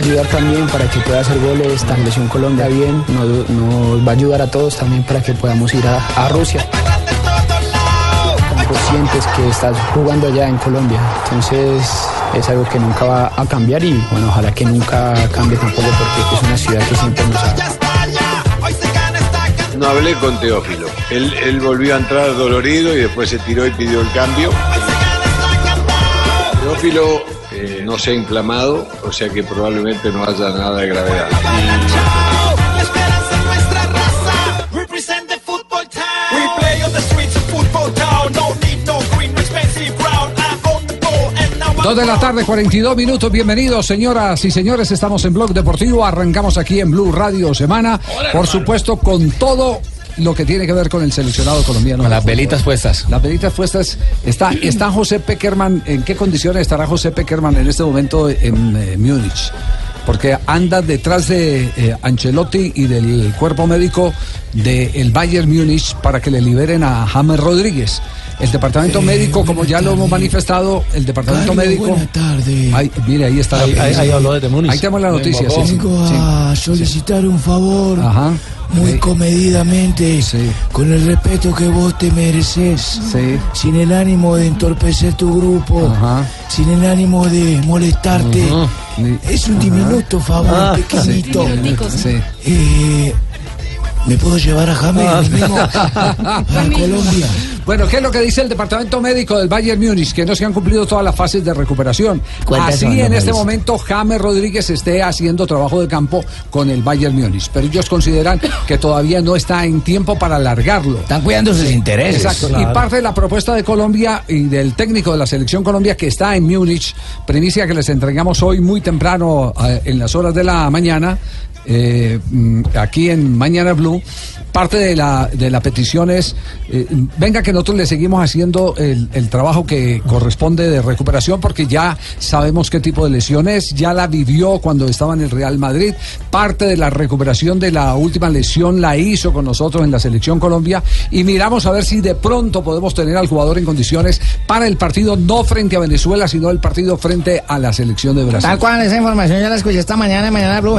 Ayudar también para que pueda hacer goles. Esta selección Colombia bien, nos, nos va a ayudar a todos también para que podamos ir a, a Rusia. Conscientes que estás jugando allá en Colombia, entonces es algo que nunca va a cambiar y bueno, ojalá que nunca cambie tampoco porque es una ciudad que siempre nos ha, No hablé con Teófilo. Él, él volvió a entrar dolorido y después se tiró y pidió el cambio. Teófilo eh, no se ha inflamado, o sea que probablemente no haya nada de gravedad. Dos de la tarde, 42 minutos. Bienvenidos, señoras y señores. Estamos en Blog Deportivo. Arrancamos aquí en Blue Radio Semana. Por supuesto, con todo lo que tiene que ver con el seleccionado colombiano. Con las velitas puestas. Las velitas puestas. Está, está José Peckerman. ¿En qué condiciones estará José Peckerman en este momento en eh, Múnich? Porque anda detrás de eh, Ancelotti y del cuerpo médico del Bayern Múnich para que le liberen a James Rodríguez. El departamento médico, como ya lo hemos manifestado, el departamento Carlos, médico. buenas tardes. Ahí, mire, ahí está. Ahí- ahí- ahí habló desde Múnich. Ahí tenemos la noticia. sí, sí, Vengo sí. a solicitar un favor Ajá. muy Sí. comedidamente, con el respeto que vos te mereces, sin el ánimo de entorpecer tu grupo, sin el ánimo de molestarte. Es un diminuto favor, Ah, pequeñito. sí. Sí. Eh, ¿Me puedo llevar a James Ah. para Colombia? Bueno, ¿qué es lo que dice el departamento médico del Bayern Múnich? Que no se han cumplido todas las fases de recuperación. ¿Cuántas Así son, en este momento James Rodríguez esté haciendo trabajo de campo con el Bayern Múnich. Pero ellos consideran que todavía no está en tiempo para alargarlo. Están cuidando sus intereses. Exacto. Claro. Y parte de la propuesta de Colombia y del técnico de la selección Colombia que está en Múnich, primicia que les entregamos hoy muy temprano eh, en las horas de la mañana, eh, mm, aquí en Mañana Blue. Parte de la, de la petición es, eh, venga que nosotros le seguimos haciendo el, el trabajo que corresponde de recuperación porque ya sabemos qué tipo de lesión es, ya la vivió cuando estaba en el Real Madrid, parte de la recuperación de la última lesión la hizo con nosotros en la selección Colombia y miramos a ver si de pronto podemos tener al jugador en condiciones para el partido no frente a Venezuela, sino el partido frente a la selección de Brasil. Tal cual, esa información ya la escuché esta mañana en Mañana Blue,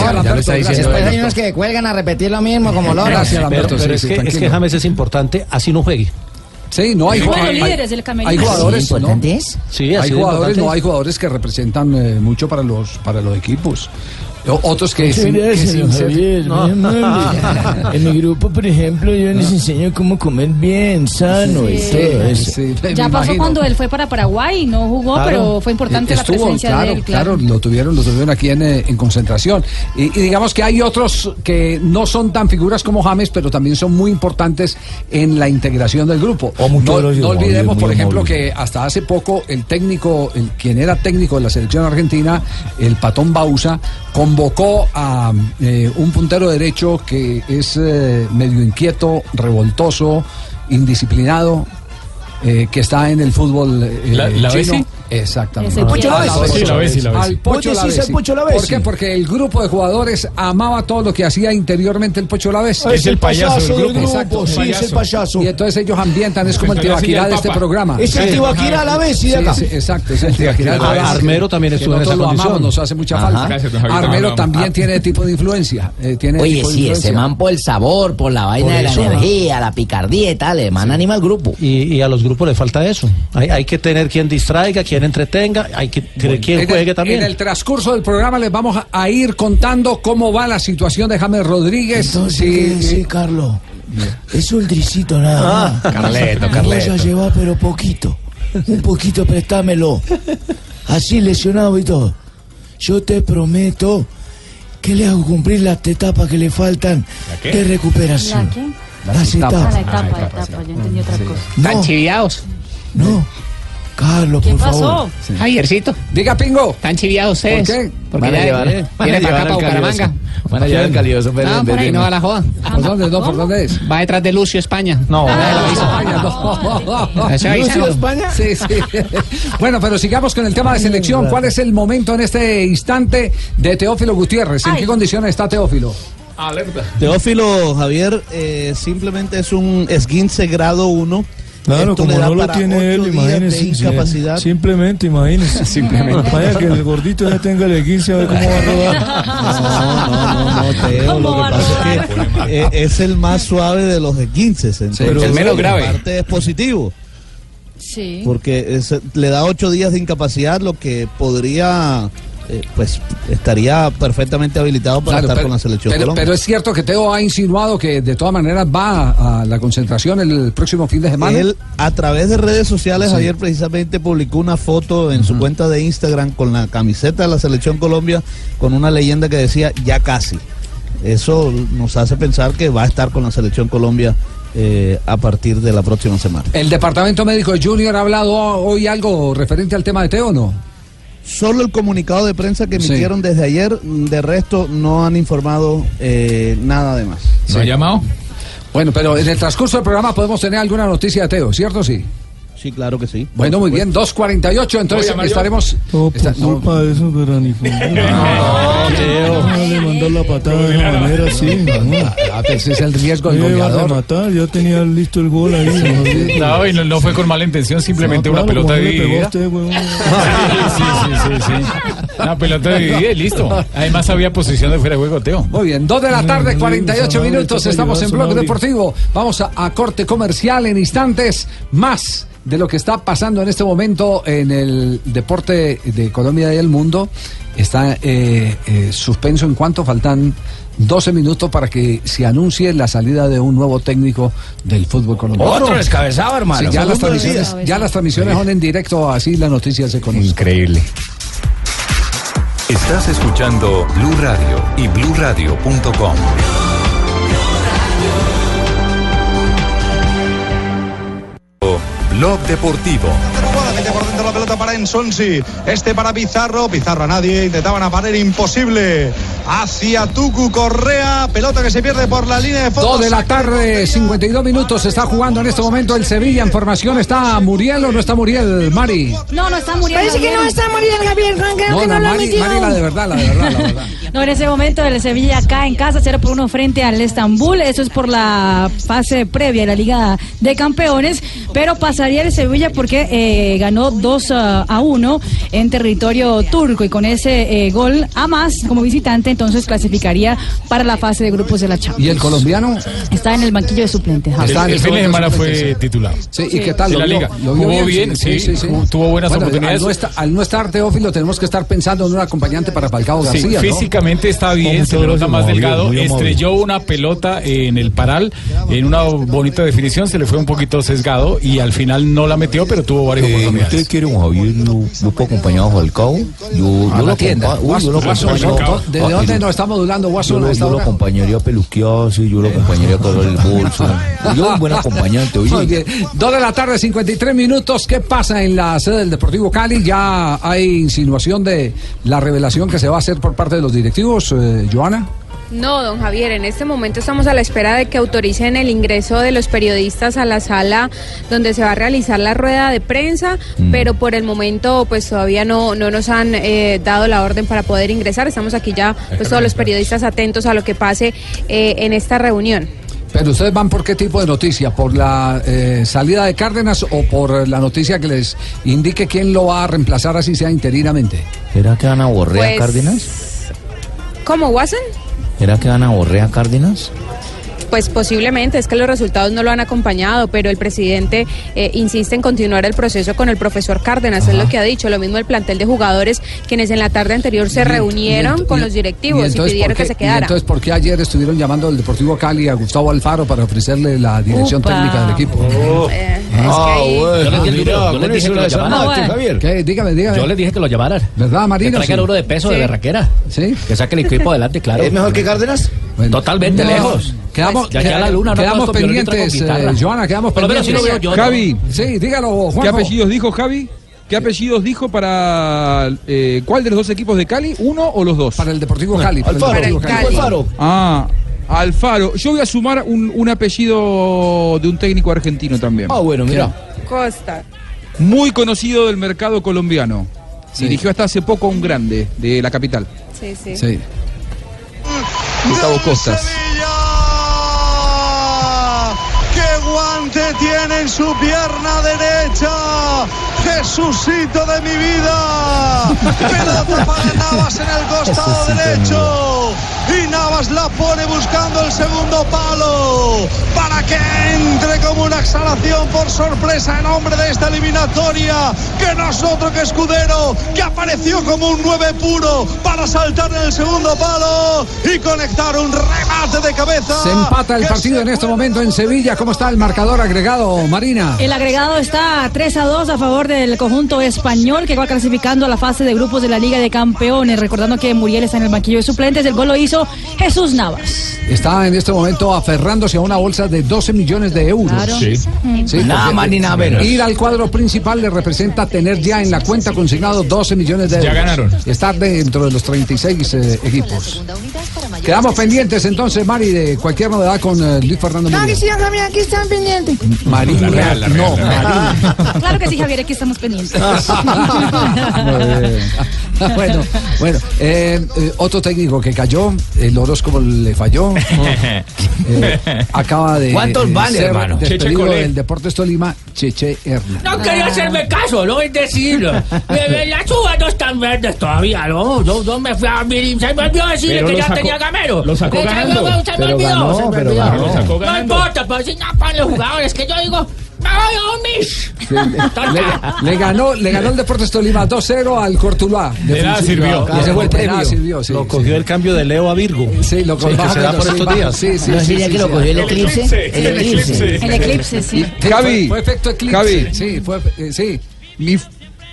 gracias, mejor. Lamberto, Ya lo está diciendo Después hay unos que cuelgan a repetir lo mismo, como loros. Gracias, Lamberto. Pero, pero sí, es, sí, que, es que James es importante, así no juegue. Sí, no hay, de hay- líderes del camerino. hay jugadores, Sí. Sí, hay jugadores, no hay jugadores que representan eh, mucho para los para los equipos. Otros que, sin- que Javier, No. En mi grupo, por ejemplo, yo les enseño cómo comer bien, sano y Sí. todo eso. Sí, Ya pasó imagino. cuando él fue para Paraguay y no jugó, Claro. pero fue importante la Estuvo, presencia claro, de él. Claro, lo tuvieron, lo tuvieron aquí en, eh, en concentración. Y, y digamos que hay otros que no son tan figuras como James, pero también son muy importantes en la integración del grupo. no, gracias, no Javier, olvidemos, por ejemplo, que hasta hace poco el técnico, el quien era técnico de la selección argentina, el Patón Bausa, convocó a eh, un puntero derecho que es eh, medio inquieto, revoltoso, indisciplinado, eh, que está en el fútbol eh, ¿La- chino. Exactamente. ¿El Pocho Lavesi? Al Sí. Al Pocho ¿Vos decís Lavesi. al Pocho Lavesi? ¿Por qué? Porque el grupo de jugadores amaba todo lo que hacía interiormente el Pocho Lavesi. Es el payaso del grupo, Exacto. sí, es el payaso. Y entonces ellos ambientan, es como el Tibaquirá de este programa. Es el. Tibaquirá Lavesi de Sí, acá. sí, exacto, es el Tibaquirá Ar- Lavesi. Armero también estuvo en esa condición. nos hace mucha falta. Armero también tiene tipo de influencia. eh, tiene Oye, sí, ese man por el sabor, por la vaina de la energía, la picardía y tal, el man anima al grupo. Y, y a los grupos le falta eso. Hay, hay que tener quien distraiga, quien entretenga, hay que tener quien En el- juegue también. En el transcurso del programa les vamos a, a ir contando cómo va la situación de James Rodríguez. Entonces, Sí, ¿qué decir, Carlos? Es un tricito nada Ah, más. Carleto, Me Carleto. Voy a llevar, pero poquito. Un poquito, préstamelo. Así lesionado y todo. Yo te prometo que le hago cumplir las etapas que le faltan qué? de recuperación. ¿La qué? Las Ah, la etapa, la etapa, yo entendí otra cosa. No. No. Carlos, ¿Qué por pasó? favor. Javiercito, Diga, Pingo. están chiviados ustedes. ¿Por qué? Porque Van a llevar- a para llevar acá, para Bucaramanga. Van a llevar al calioso Pérez No, por ahí no va la joda. ¿Por dónde, no? ¿Por dónde es? Va detrás de Lucio, España. No, ¿Lucio. España? Sí, sí. Bueno, pero sigamos con el tema de selección. ¿Cuál es el momento en este instante de Teófilo Gutiérrez? ¿En Ay. qué condiciones está Teófilo? Teófilo Javier eh, simplemente es un esguince grado 1. Claro, Esto como no lo tiene él, imagínese. sí, incapacidad. Simplemente, imagínese. simplemente. Vaya que el gordito ya tenga el 15 a ver cómo va a rodar. No, no, no, Teo, ¿Cómo lo que pasa es que eh, es el más suave de los esguinces. Entonces, pero el menos grave. parte es positivo, Sí. porque es- le da ocho días de incapacidad, lo que podría, eh, pues, estaría perfectamente habilitado para Claro, estar pero, con la selección pero- Colombia. pero es cierto que Teo ha insinuado que de todas maneras va a, la concentración el próximo fin de semana. Él a través de redes sociales Sí. ayer precisamente publicó una foto en su cuenta de Instagram con la camiseta de la selección Colombia con una leyenda que decía ya casi. Eso nos hace pensar que va a estar con la selección Colombia eh, a partir de la próxima semana. ¿El departamento médico de Junior ha hablado hoy algo referente al tema de Teo o no? Solo el comunicado de prensa que Sí. emitieron desde ayer, de resto no han informado eh, nada de más. ¿No ha llamado? Bueno, pero en el transcurso del programa podemos tener alguna noticia de Teo, ¿cierto? Sí. Sí, claro que sí. Bueno, muy bien, 2.48, entonces ¿Voy a llamar yo? estaremos... Todo por está- no, culpa de esos veranicos. No, le mandó la patada de esa manera así. No. Ah, ese es el riesgo del goleador. rematar, ya tenía listo el gol ahí. No, y no, no fue con mala intención, simplemente No, una claro, pelota dividida. Sí, sí, sí, sí. Una pelota dividida y listo. Además había posición de fuera de juego, Teo. Muy bien, 2 de la tarde, 48 minutos, estamos en Blog Deportivo. Vamos a, a corte comercial en instantes, más de lo que está pasando en este momento en el deporte de Colombia y el mundo. Está eh, eh, suspenso en cuanto faltan 12 minutos para que se anuncie la salida de un nuevo técnico del fútbol colombiano. Otro descabezado, hermano. Sí, ya, las transmisiones, ya las transmisiones son en directo, así las noticias se conocen. Increíble. Estás escuchando Blue Radio y bluradio.com. Blog Deportivo. Mete por dentro la pelota para Ensonsi. Este para Pizarro. Pizarro a nadie. Intentaban a pared imposible. Hacia Tucu Correa. Pelota que se pierde por la línea de fondo. 2 de la tarde, 52 minutos. Se está jugando en este momento el Sevilla. En formación está Muriel o no está Muriel, Mari. No, no está muriendo. Parece que no está Muriel Gabriel, creo que No, no, no, lo Mari. Mari, la de verdad, la de verdad, la verdad. No, en ese momento el Sevilla acá en casa 0 por 1 frente al Estambul. Eso es por la fase previa de la Liga de Campeones. Pero pasaría el Sevilla porque eh, ganó 2 a 1 en territorio turco. Y con ese eh, gol a más como visitante, entonces clasificaría para la fase de grupos de la Champions. ¿Y el colombiano? Está en el banquillo de suplentes. El, fin de semana fue titular. Sí, ¿y qué tal? ¿Lo la liga. ¿Lo vio Jugó bien, sí, tuvo buenas Bueno, oportunidades. Al no, estar, al no estar Teófilo, tenemos que estar pensando en un acompañante para Falcao Sí, García. ¿no? físicamente está bien, se nota más delgado. Estrelló una pelota en el paral, en una bonita definición, se le fue un poquito sesgado y al final no la metió, pero tuvo varias Eh, oportunidades. ¿Usted quiere un Javier? Yo puedo acompañar a Falcao. Yo, yo lo tienda. uy, yo lo acompaño. Guaso, ¿De dónde nos está modulando Yo esta yo lo acompañaría a peluquear, sí, yo lo acompañaría a cargar el bolso. Yo un buen acompañante, oye. Dos de la tarde, 53 minutos. ¿Qué pasa en la sede del Deportivo Cali? Ya hay insinuación de la revelación que se va a hacer por parte de los directivos, eh, Joana. No, don Javier, en este momento estamos a la espera de que autoricen el ingreso de los periodistas a la sala donde se va a realizar la rueda de prensa, Mm. pero por el momento pues todavía no, no nos han eh, dado la orden para poder ingresar. Estamos aquí ya pues todos los periodistas atentos a lo que pase eh, en esta reunión. Pero ustedes van por qué tipo de noticia? ¿Por la eh, salida de Cárdenas o por la noticia que les indique quién lo va a reemplazar así sea interinamente? ¿Será que van a borrar Pues- a Cárdenas? ¿Cómo, Watson? ¿Será que van a borrar a Cárdenas? Pues posiblemente, es que los resultados no lo han acompañado, pero el presidente eh, insiste en continuar el proceso con el profesor Cárdenas, es lo que ha dicho. Lo mismo el plantel de jugadores, quienes en la tarde anterior se reunieron Y con y- los directivos y, entonces, pidieron ¿por qué- que se y quedara. entonces, ¿por qué ayer estuvieron llamando al Deportivo Cali a Gustavo Alfaro para ofrecerle la dirección Upa. técnica del equipo? Eh, es Ah, que ahí- bueno. Yo les dije, que lo llamaran. Javier. ¿Qué? Dígame, dígame. Yo les dije que lo llamaran. ¿Verdad, Marino? Que traigan Sí. uno de peso de berraquera. Sí. Que saque el equipo adelante, claro. ¿Es mejor que Cárdenas? Totalmente No. lejos. Quedamos, de aquí a la luna, quedamos pendientes, eh, Joana, quedamos menos pendientes. yo, ¿no? Javi, sí, dígalo, Juanjo. ¿Qué apellidos dijo Javi? ¿Qué apellidos dijo para eh, cuál de los dos equipos de Cali? ¿Uno o los dos? Para el Deportivo Cali. Alfaro. Para el Deportivo Cali. Alfaro. Ah, Alfaro. Yo voy a sumar un, un apellido de un técnico argentino también. Ah, bueno, mira. Costa. Muy conocido del mercado colombiano. Sí. Dirigió hasta hace poco a un grande de la capital. Sí, sí. Sí. Gustavo Costas. ¡Qué guante tiene en su pierna derecha! ¡Jesucito de mi vida! Pelota para Navas en el costado derecho. Y Navas la pone buscando el segundo palo. Para que entre como una exhalación por sorpresa en nombre de esta eliminatoria. Que no es otro que Escudero, que apareció como un 9 puro para saltar en el segundo palo y conectar un remate de cabeza. Se empata el partido en este momento en Sevilla. ¿Cómo está el marcador agregado, Marina? El agregado está 3 a 2 a favor del conjunto español que va clasificando a la fase de grupos de la Liga de Campeones. Recordando que Muriel está en el banquillo de suplentes. El gol lo hizo Jesús Navas. Está en este momento aferrándose a una bolsa de 12 millones de euros. Claro. Sí. Sí, Nada más ni nada menos. Ir al cuadro principal le representa tener ya en la cuenta consignado 12 millones de euros. Ya ganaron. Estar dentro de los 36 eh, equipos. Quedamos pendientes entonces, Mari, de cualquier novedad con eh, Luis Fernando Claro que sí, Javier, aquí están pendientes. Marina, La Real, la Real, no, la Real. Marina. Claro que sí, Javier, aquí estamos pendientes. bueno, bueno, eh, eh, otro técnico que cayó, el horóscopo le falló. Eh, acaba de. ¿Cuántos eh, vale, ser hermano? Cheche Despedido del Deportes Tolima, Cheche Hernández. No quería hacerme caso, no es decirlo. Las uvas no están verdes todavía, no. No, no me fui a mirar. Se me olvidó decirle Pero que ya sacó- tenía gamero. lo sacó se me- ganando. Se me olvidó. se me olvidó. No importa, pero si no para los jugadores, que yo digo, Le, le ganó, le ganó el Deportes Tolima 2-0 al Cortuluá. De nada sirvió. Y ese fue el premio. Sirvió, sí, Lo sí. cogió el cambio de Leo a Virgo. Sí, lo Sí, que se da por sí, estos días. Sí, sí, ¿No sí, sería sí, que lo sí. cogió el eclipse? El eclipse. El eclipse, sí. Javi, Fue efecto eclipse. Javi. Sí, fue, eh, sí. mi,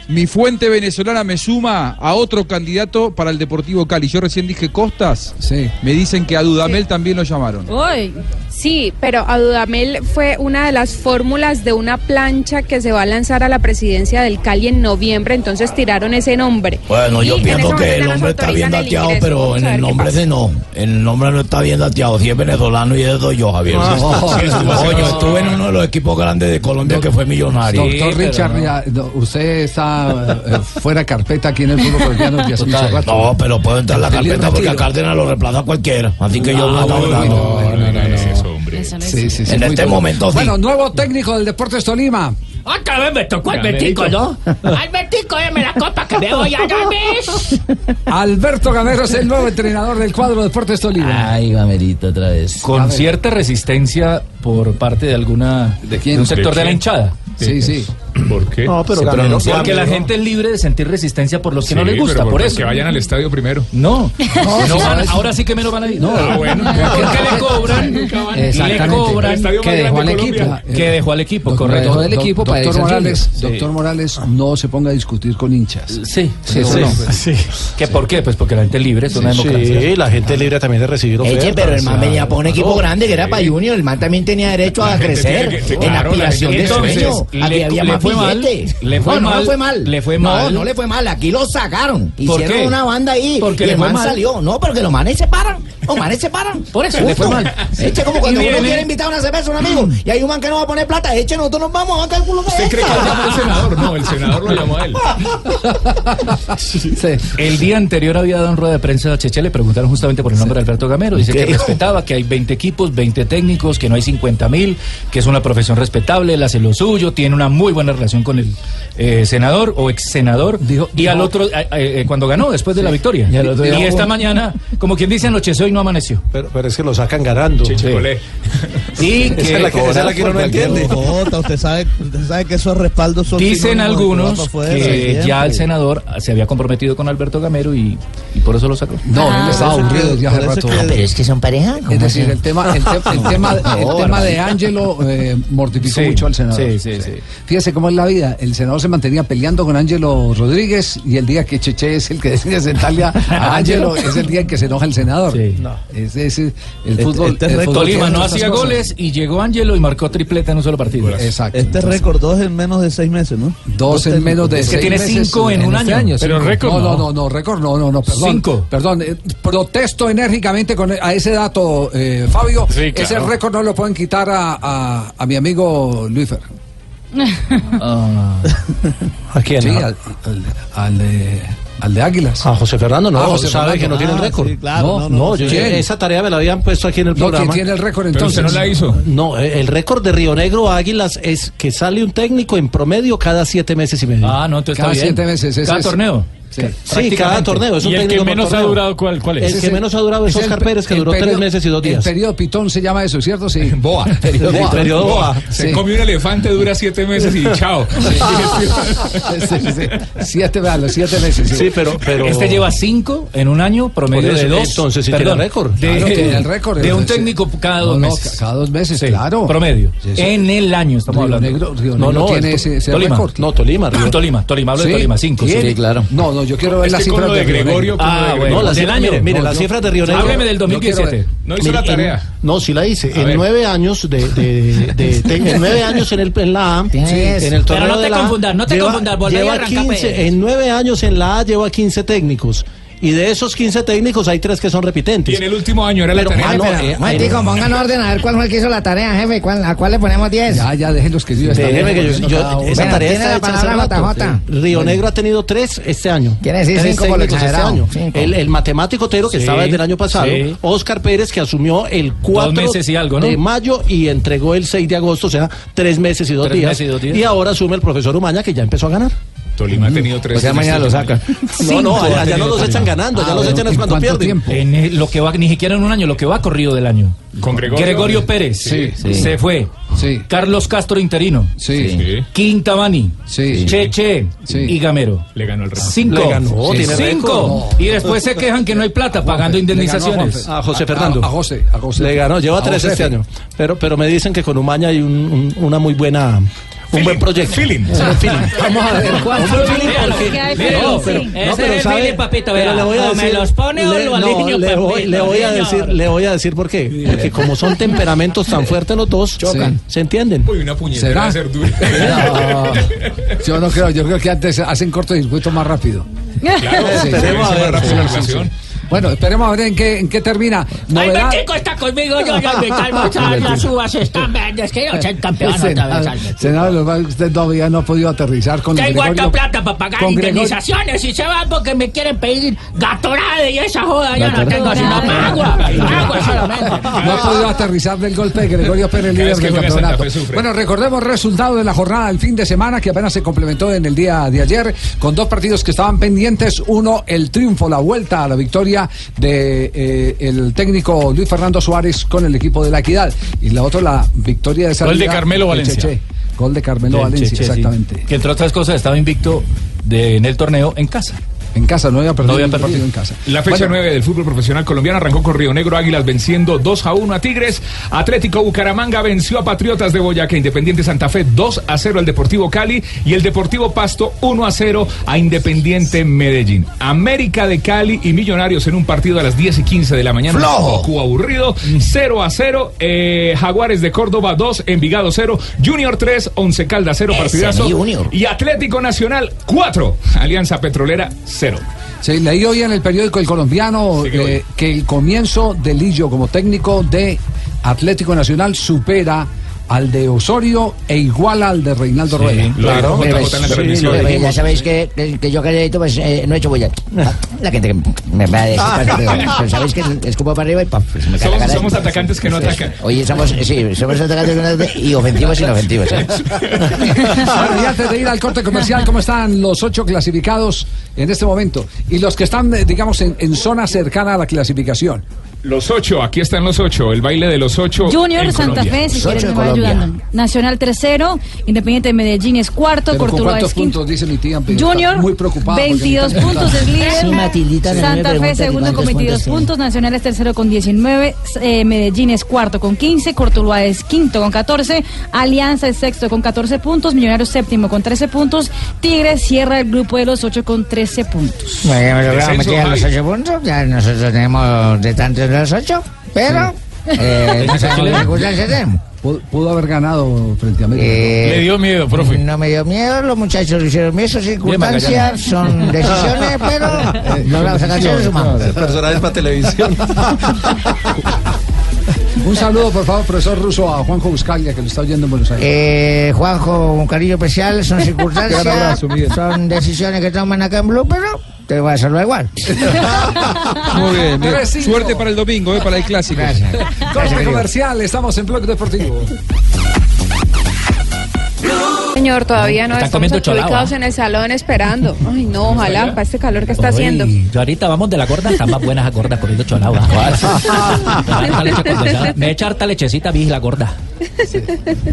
mi fuente venezolana me suma a otro candidato para el Deportivo Cali. Yo recién dije Costas. Sí. Me dicen que a Dudamel también lo llamaron. Uy, Sí, pero a Dudamel fue una de las fórmulas de una plancha que se va a lanzar a la presidencia del Cali en noviembre, entonces tiraron ese nombre. Bueno, yo Y en pienso que el nombre está bien dateado, pero en el nombre ese no. El nombre no está bien dateado. Si es venezolano y es yo, Javier. Coño, estuve en uno de los equipos grandes de Colombia que fue millonario. Doctor Richard, ya, no, usted está eh, fuera de carpeta aquí en el fútbol colombiano desde hace mucho rato. No, pero puedo entrar la carpeta porque a. Cárdenas lo reemplaza cualquiera. Así que yo Ah, no, no, no. no, no, no. eso no es. Sí, sí, sí, En este bien. momento sí. Bueno, nuevo técnico del Deportes Tolima. Otra vez me tocó Albertico, ¿no? Albertico, dame la copa que me voy a dormir. Alberto Gamero es el nuevo entrenador del cuadro Deportes Tolima. Ay, Gamerito, otra vez. Con cierta resistencia por parte de alguna ¿De quién? un sector ¿De de, la hinchada. Sí, sí. ¿Por qué? No, pero porque la gente es libre de sentir resistencia por los que Sí, no les gusta, pero por eso. Que vayan al estadio primero. No, van- ahora sí que menos van a ir. No, Ah, bueno. Porque le cobran, le cobran El estadio que dejó al de equipo. Que dejó al equipo, Doctor- correcto. doc- del equipo doctor para al Morales, doctor Morales, no se ponga a discutir con hinchas. Sí, sí, Sí, sí. sí. ¿Que ¿Por qué? Pues porque la gente es libre, es una democracia. Sí, la gente es libre también de recibir ofertas. Eche, pero el man venía para un equipo grande que era para Junior. El man también tenía derecho a crecer en la aspiración de sueño. había más fue mal, le fue no, no mal, le fue mal. le fue No, mal. no le fue mal. Aquí lo sacaron. ¿Por Hicieron qué? una banda ahí. Porque y el man mal. salió. No, porque los manes se paran. Los manes se paran. Por eso, le fue mal. Eche como cuando uno quiere invitar a una cerveza a un amigo y hay un man que no va a poner plata. Eche, nosotros nos vamos a cálculo que ¿Usted cree que lo llamó el senador? No, el senador lo llamó a él. El día anterior había dado en rueda de prensa a Cheche, le preguntaron justamente por el nombre de Alberto Gamero. Dice ¿Qué que respetaba, que hay 20 equipos, 20 técnicos, que no hay 50 mil, que es una profesión respetable, él hace lo suyo, tiene una muy buena relación con el eh, senador o ex senador. y al otro, eh, eh, cuando ganó, después de la victoria. Y otro esta mañana, como quien dice, anocheció y no amaneció. Pero, pero es que lo sacan ganando. Colé. Y Esa que es la que, esa es la que uno no entiende. Jota, usted sabe, usted sabe que esos respaldos son Dicen algunos que siempre. ya el senador se había comprometido con Alberto Gamero y, y por eso lo sacó. No, él estaba aburrido ya hace rato. que- Pero es que son pareja. ¿cómo Es decir, así? el tema, el, te- el tema, el tema de. Ángelo eh, mortificó Sí, mucho al senador. sí, sí, sí. Fíjese cómo es la vida. El senador se mantenía peleando con Ángelo Rodríguez y el día que Cheche es el que decide sentarle a, a Ángelo es el día en que se enoja el senador. Ese es el Este- fútbol. este el récord- fútbol Tolima no hacía cosas. goles y llegó Ángelo y marcó tripleta en un solo partido. Exacto. Este récord dos en menos de seis meses, ¿no? Dos en menos de Es que seis tiene meses cinco en un este año. Pero récord no, no, no, no, récord no, no, no, perdón. Cinco. Perdón, eh, protesto enérgicamente con a ese dato, eh, Fabio. Sí, Ese récord no lo pueden quitar a, a, a mi amigo Luifer. ¿A quién? Sí, ¿A- al, al- al de, al de Águilas. A José Fernando, no, Ah, José sabe Fernando. que no tiene el Ah, récord. sí, claro, no, no, yo- ¿quién? esa tarea me la habían puesto aquí en el No, programa. ¿quién tiene el récord Pero entonces? usted no la hizo. No, eh, el récord de Río Negro a Águilas es que sale un técnico en promedio cada siete meses y medio. Ah, no, entonces Cada está bien. siete meses, ese Cada es- torneo. Sí. Sí, cada torneo. Es un ¿Y el que menos ha durado cuál, cuál es? El que menos ha durado es el Oscar pe- Pérez, que el duró tres periodo- meses y dos días. El periodo pitón se llama eso, ¿cierto? Sí. Boa. Periodo Boa. Periodo Boa. Se Sí. come un elefante, dura siete meses y chao. Sí, sí, sí. Siete, vea, los siete meses. Sí, pero, pero Este lleva cinco en un año, promedio Por eso, de dos. entonces sí Perdón, tiene récord. De, Claro, tiene el récord. de un técnico cada dos No, no, meses. cada dos meses, Sí, claro. Promedio. Sí, sí. En el año estamos Río hablando. Negro, Río No, Negro no, tiene el- ese, ese Tolima. récord. No, Tolima. Tolima, Tolima, hablo de. Tolima, cinco. Sí, claro. No, no, yo quiero ver Es las que con cifras lo de. Gregorio, Ah, bueno. No, la del cifra, año. mire, mire, No, las yo- cifras de Río Negro. Hábleme del Yo quiero 2017. ver. No hizo Mire, la en- tarea. no, sí la hice. A En ver. nueve años de, de, de- de- en nueve años en, el, en la A, en el Pero torneo no te confundas, no te lleva- confundas, volví a lleva arrancar, 15, en nueve años en la A lleva 15 técnicos. Y de esos 15 técnicos hay tres que son repitentes. Y en el último año era la Pero, tarea. ah, no, eh, momentico, eh, pongan orden a ver cuál fue el que hizo la tarea, jefe. ¿Cuál- ¿A cuál le ponemos 10? Ya, ya, déjenlos que yo Déjeme que yo, yo- esa Bueno, tarea está la hecha hace palabra rato. JJ. Sí. Río Negro ha tenido tres este año. Quiere decir Tres cinco por lo este exagerado. año. Cinco. El, el matemático Tero que Sí, estaba desde el año pasado, sí. Oscar Pérez que asumió el 4 meses y algo, ¿no? de mayo y entregó el 6 de agosto, o sea, tres meses y dos, Tres días. meses y dos días. Y ahora asume el profesor Umaña que ya empezó a ganar. Tolima ha tenido tres. Pues ya mañana lo saca. No, no, allá, no los echan ganando, allá Ah, los bueno, echan es ¿en cuando pierden. tiempo? En el- lo que va, ni siquiera en un año, lo que va corrido del año. Con Gregorio. Gregorio Pérez Sí, sí. se fue. Sí. Carlos Castro interino. Sí. Sí. Quintabani. Sí. Cheche Sí. y Gamero. Le ganó el resto. Cinco. Le ganó, tiene Cinco. récord. Y después se quejan que no hay plata pagando Le ganó a indemnizaciones. A José Fernando. A, a José, a José. Le ganó, lleva A tres este año. Pero, pero me dicen que con Umaña hay un- un- una muy buena, un buen proyecto. Feeling. Vamos a ver cuánto. Hombre, feeling, Míralo, porque- no, feeling, pero, no, pero es sabe- feeling, papito, pero le voy a o me decir, los pone o le, lo no, alineo, le voy, papito, le voy a decir, le voy a decir por qué. Porque como son temperamentos tan fuertes los dos, Chocan. ¿se entienden? Uy, una puñetera ¿Será? de ser dura. No, yo no creo, yo creo que antes hacen cortocircuito más rápido. Claro, Sí, esperemos sí, a ver. Bueno, esperemos a ver en qué, en qué termina. Ay, Novedad. chico está conmigo, yo ya me calmo, ya las uvas están verdes, que yo soy campeón otra vez. Senador, Albert. usted todavía no ha podido aterrizar con Tengo Gregorio- plata para pagar indemnizaciones y se van porque me quieren pedir gatorade y esa joda. Yo no tengo sino agua, agua solamente. No ha podido aterrizar del golpe de Gregorio Pérez, líder del campeonato. Bueno, recordemos el resultado de la jornada del fin de semana que apenas se complementó en el día de ayer con dos partidos que estaban pendientes. Uno, el triunfo, la vuelta a la victoria de eh, el técnico Luis Fernando Suárez con el equipo de la Equidad. Y la otra, la victoria de salida Gol de Carmelo Valencia. Cheche. Gol de Carmelo Del Valencia, Cheche, sí. exactamente. Que entre otras cosas estaba invicto de, en el torneo en casa. En casa, no había perdido No había perdido. partido en casa. La fecha Bueno, 9 del fútbol profesional colombiano arrancó con Río Negro Águilas venciendo 2 a 1 a Tigres. Atlético Bucaramanga venció a Patriotas de Boyacá. Independiente Santa Fe 2 a 0 al Deportivo Cali. Y el Deportivo Pasto 1 a 0 a Independiente Medellín. América de Cali y Millonarios en un partido a las 10 y 15 de la mañana. ¡Flojo! Cuba aburrido. 0 a 0. eh, Jaguares de Córdoba 2. Envigado 0. Junior 3. Once Caldas 0. Ese Partidazo. Y Atlético Nacional 4. Alianza Petrolera 0. Sí, leí hoy en el periódico El Colombiano Sí, eh, que el comienzo de Lillo como técnico de Atlético Nacional supera al de Osorio e iguala al de Reinaldo Rueda. Claro. Pero, ya sabéis que, que, que yo crédito pues eh, no he hecho bulla. La gente que me va a decir, pues, pero, pero sabéis que escupo para arriba y paf, pues, me cae la Somos, cara. somos atacantes que no atacan. Oye, somos, sí, somos atacantes que no atacan y ofensivos y inofensivos. ¿eh? Bueno, y antes de ir al corte comercial, ¿cómo están los ocho clasificados en este momento? Y los que están, eh, digamos, en, en zona cercana a la clasificación. Los ocho, aquí están los ocho, el baile de los ocho. Junior en Santa Colombia. Fe, si quieres me va ayudando. Nacional tercero, Independiente de Medellín es cuarto, Pero ¿con Cortuluá es quinto. puntos dice mi tía? Junior, muy preocupado. porque 22 me puntos es líder. Sí, me Santa Fe segundo con cuántos 22 puntos. Nacional es tercero con 19. eh, Medellín es cuarto con 15. Cortuluá es quinto con 14. Alianza es sexto con 14 puntos. Millonarios séptimo con 13 puntos. Tigres cierra el grupo de los 8 con 13 puntos. Bueno, meter a los Javi. ocho puntos. Ya nosotros tenemos de tantos de los ocho, pero eh, no sabemos qué circunstancias tenemos. Pudo, pudo haber ganado frente a América. Eh, Le dio miedo, profe. No me dio miedo, los muchachos lo hicieron bien, circunstancias, son decisiones, pero logramos sacar seres humanos. Personajes para televisión. Un saludo, por favor, profesor ruso, a Juanjo Buscaglia, que lo está oyendo en Buenos Aires. Eh, Juanjo, un cariño especial, son circunstancias, abrazo, son decisiones que toman acá en Blue, pero te voy a saludar igual. Muy bien. bien. Suerte para el domingo, eh, para el clásico. Gracias. Corte comercial, estamos en Blog Deportivo. Señor, todavía no Están estamos ubicados en el salón esperando. Ay, no, ojalá, para este calor que está Uy, haciendo. Yo ahorita vamos de la gorda, están más buenas las gordas comiendo condensada. Me echa harta lechecita, vi la gorda.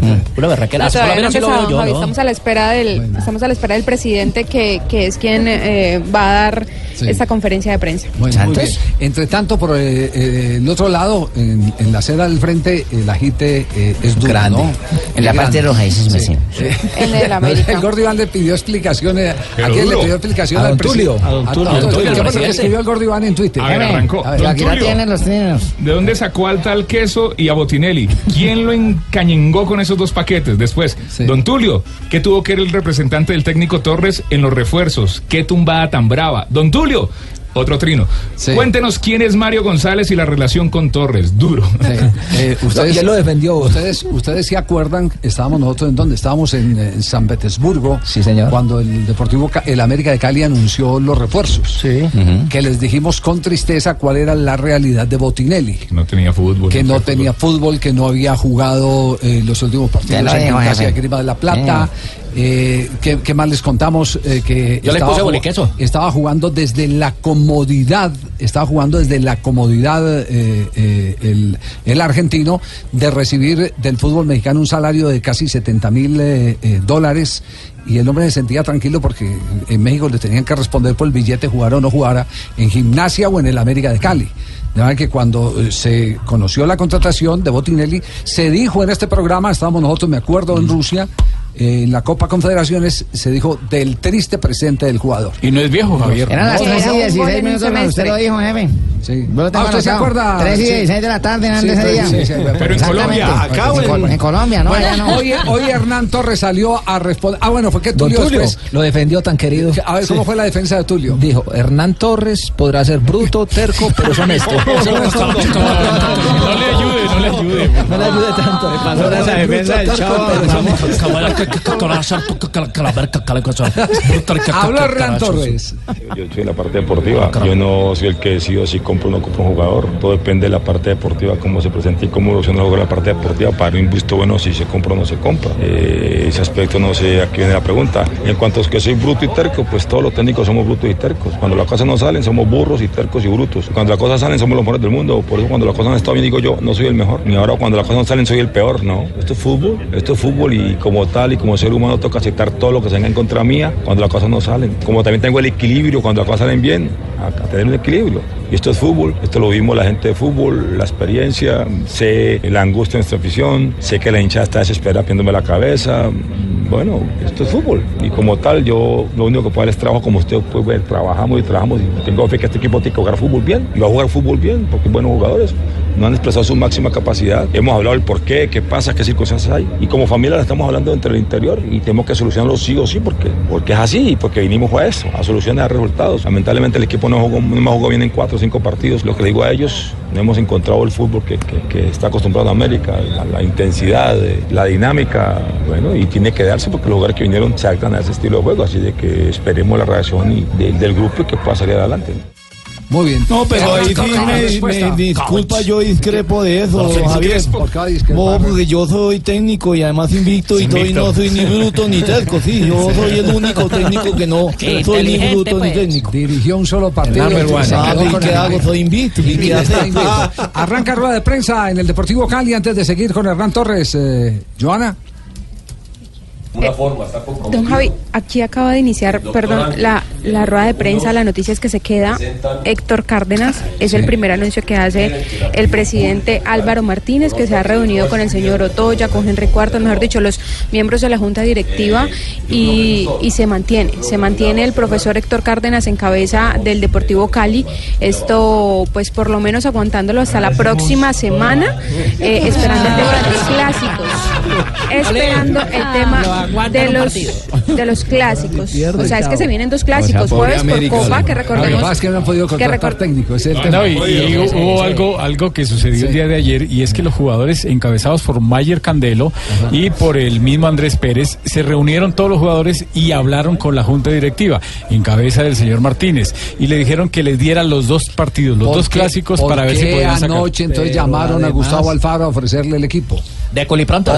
Mm, Una berraquera. No, Así por lo todavía no menos sí lo empezado, veo yo, Javi, ¿no? Estamos a la espera del, estamos a la espera del presidente que, que es quien eh, va a dar Sí. esta conferencia de prensa. Bueno, muy bien. Entre tanto, por eh, eh, el otro lado, en, en la acera del frente, el agite eh, es duro, Grande. ¿no? En la parte roja, ese es Sí. En el América. El Gordo Iván le pidió explicaciones. Pero ¿A quién le pidió explicaciones? A don Tulio. presi- A don Tulio. A don Don Tulio, ¿Qué el fue lo que presidente. escribió el Gordo Iván en Twitter? A ver, arrancó. A ver, Don Aquí la tienen, los tienen. ¿De dónde sacó al tal queso y a Botinelli? ¿Quién lo encañengó con esos dos paquetes? Después, Sí. Don Tulio, ¿qué tuvo que ver el representante del técnico Torres en los refuerzos? ¿Qué tumbada tan brava? Don Tulio, otro trino. Sí. Cuéntenos quién es Mario González y la relación con Torres. Duro. Sí. Eh, ustedes, lo defendió. Ustedes, ustedes se acuerdan, estábamos nosotros en donde estábamos en, en San Petersburgo, Sí, señor. cuando el Deportivo, Ca- el América de Cali anunció los refuerzos. Sí. Que les dijimos con tristeza cuál era la realidad de Botinelli. No tenía fútbol. que no tenía fútbol, que no había jugado eh, los últimos partidos lo en jefe. de Grima de la Plata. Eh, ¿qué, qué más les contamos? Eh, que Yo le estaba puse ju- boliqueso. Estaba jugando desde la comodidad, estaba jugando desde la comodidad eh, eh, el, el argentino de recibir del fútbol mexicano un salario de casi 70 mil dólares. Y el hombre se sentía tranquilo porque en México le tenían que responder por el billete, jugara o no jugara, en gimnasia o en el América de Cali. De manera que cuando se conoció la contratación de Botinelli, se dijo en este programa, estábamos nosotros, me acuerdo, en Rusia, en la Copa Confederaciones, se dijo del triste presente del jugador. Y no es viejo, Javier. Eran las Sí, 3 y un gol 16 en un minutos cuando usted lo dijo, jefe. Sí. Ah, ¿usted se acuerda? 3 y Sí. 16 de la tarde de ese día. sí, sí, Pero en Exactamente. Colombia, acá en- En Colombia, no, allá no. Hoy, hoy Hernán Torres salió a responder. Ah, bueno, fue que Don Tulio, Tulio después- lo defendió tan querido. A ver, ¿cómo fue la defensa de Tulio? Dijo, Hernán Torres podrá ser bruto, terco, pero es honesto. No le ayude, no le ayude. No le ayude tanto. pasó esa defensa del chavo. Habló Hernán Torres. Yo soy en la parte deportiva. Yo no soy el que decido si compro o no compro un jugador. Todo depende de la parte deportiva, cómo se presenta y cómo evoluciona el juego en la parte deportiva para un visto bueno si se compra o no se compra. Eh, ese aspecto no sé, aquí viene la pregunta. En cuanto a que soy bruto y terco, pues todos los técnicos somos brutos y tercos. Cuando las cosas no salen, somos burros y tercos y brutos. Cuando las cosas salen, somos los mejores del mundo. Por eso cuando las cosas no están bien, digo yo, no soy el mejor. Ni ahora cuando las cosas no salen, soy el peor. No, esto es fútbol. Esto es fútbol y como tal y como ser humano toca aceptar todo lo que se venga en contra mía cuando las cosas no salen. Como también tengo el equilibrio cuando las cosas salen bien, a, tener un equilibrio. Y esto es fútbol, esto lo vimos la gente de fútbol, la experiencia, sé la angustia de nuestra afición, sé que la hinchada está desesperada pidiéndome la cabeza. Bueno, esto es fútbol. Y como tal, yo lo único que puedo dar es trabajo, como usted puede ver, trabajamos y trabajamos. Y tengo fe que este equipo tiene que jugar fútbol bien. Y va a jugar fútbol bien, porque hay buenos jugadores. No han expresado su máxima capacidad. Hemos hablado del por qué, qué pasa, qué circunstancias hay. Y como familia la estamos hablando entre el interior y tenemos que solucionarlo sí o sí, porque, porque es así y porque vinimos a eso, a solucionar resultados. Lamentablemente el equipo no jugó, no jugó bien en cuatro o cinco partidos. Lo que le digo a ellos, no hemos encontrado el fútbol que, que- está acostumbrado a América, la, intensidad, eh, la dinámica, bueno, y tiene que darse porque los jugadores que vinieron se adaptan a ese estilo de juego. Así de que esperemos la reacción y- del grupo y que pueda salir adelante. Muy bien. No, pero ahí sí me, disculpa, yo discrepo de eso, ¿Por qué Javier. No, porque yo soy técnico y además invicto y, todo, y Invicto. no soy ni bruto ni terco, sí, yo soy el único técnico que no soy ni bruto pues. ni técnico. Dirigió un solo partido. Y Ah, quedó ¿y con qué hago? Soy invicto, ¿y qué hace? Arranca rueda de prensa en el Deportivo Cali antes de seguir con Hernán Torres. Eh, Joana. Una forma, está comprometido. Don Javi, aquí acaba de iniciar, perdón, la, la rueda de prensa, la noticia es que se queda Héctor Cárdenas, es el primer anuncio que hace el presidente Álvaro Martínez, que se ha reunido con el señor Otoya, con Henry Cuarto, mejor dicho, los miembros de la Junta Directiva, y, y se mantiene, se mantiene el profesor Héctor Cárdenas en cabeza del Deportivo Cali, esto pues por lo menos aguantándolo hasta la próxima semana, eh, esperando el tema de los clásicos, esperando el tema de los, de los clásicos. O sea, es que se vienen dos clásicos, jueves por Copa, que Lo que recordemos pasa es que no han podido contratar técnico. ese es el tema. No, y, y hubo algo, algo que sucedió el día de ayer y es que los jugadores encabezados por Mayer Candelo y por el mismo Andrés Pérez se reunieron todos los jugadores y hablaron con la junta directiva en cabeza del señor Martínez y le dijeron que les diera los dos partidos, los ¿Por dos qué- clásicos para ver si podían sacar. anoche entonces Pero llamaron a Gustavo Alfaro a ofrecerle el equipo? De colipronto,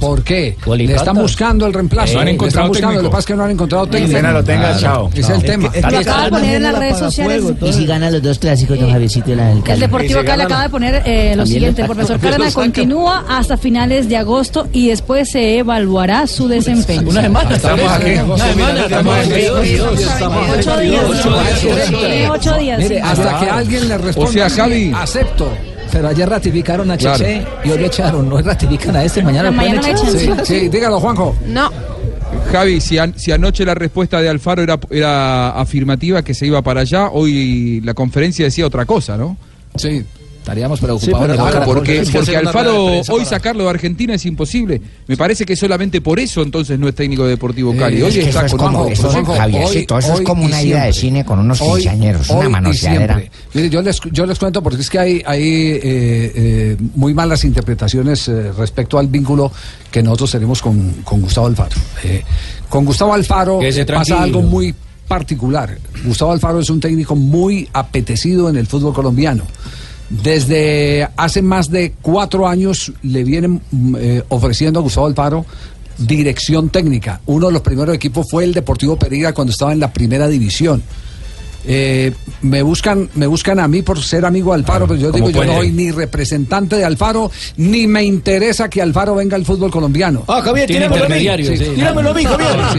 ¿Por qué? ¿Por qué? Le están buscando el reemplazo. Han Le están buscando. Lo que pasa es que no han encontrado técnico. Apenas lo tenga, chao. Es el tema. Lo acaba de poner en las redes sociales. Y si gana los dos clásicos, don Javiercito y la del El. Deportivo Cali acaba de poner eh, lo siguiente, el le- profesor Cárdenas continúa hasta finales de agosto y después se evaluará su desempeño. Una semana, Estamos aquí. Una semana, estamos aquí. Ocho días. Ocho días. Mire, hasta que alguien le responda. O sea, Javi- Acepto. Pero ayer ratificaron a Claro. Cheche y hoy lo echaron. No ratifican a este, mañana lo pueden echar. Sí, sí, dígalo, Juanjo. No. Javi, si, an- si anoche la respuesta de Alfaro era, era afirmativa que se iba para allá, hoy la conferencia decía otra cosa, ¿no? Sí. Estaríamos Sí, preocupados. pero la porque, porque Alfaro prensa hoy para- sacarlo de Argentina es imposible. Me parece que solamente por eso entonces no es técnico de Deportivo Cali. Eh, hoy es está eso es con como- eso es- eso es una ida de cine con unos quinceañeros, una manoseadera. Mire, yo les, yo les cuento porque es que hay, hay eh, eh, muy malas interpretaciones eh, respecto al vínculo que nosotros tenemos con, con Gustavo Alfaro. Eh, con Gustavo Alfaro pasa algo muy particular. Gustavo Alfaro es un técnico muy apetecido en el fútbol colombiano. Desde hace más de cuatro años le vienen mm, eh, ofreciendo a Gustavo Alfaro dirección técnica. Uno de los primeros equipos fue el Deportivo Pereira cuando estaba en la primera división. Eh, me buscan me buscan a mí por ser amigo de Alfaro, pero yo ¿cómo digo, yo no puede? soy ni representante de Alfaro, ni me interesa que Alfaro venga al fútbol colombiano. Ah, Javier, Tiene tíramelo a mí. sí. Tíramelo a mí, Javier. Sí,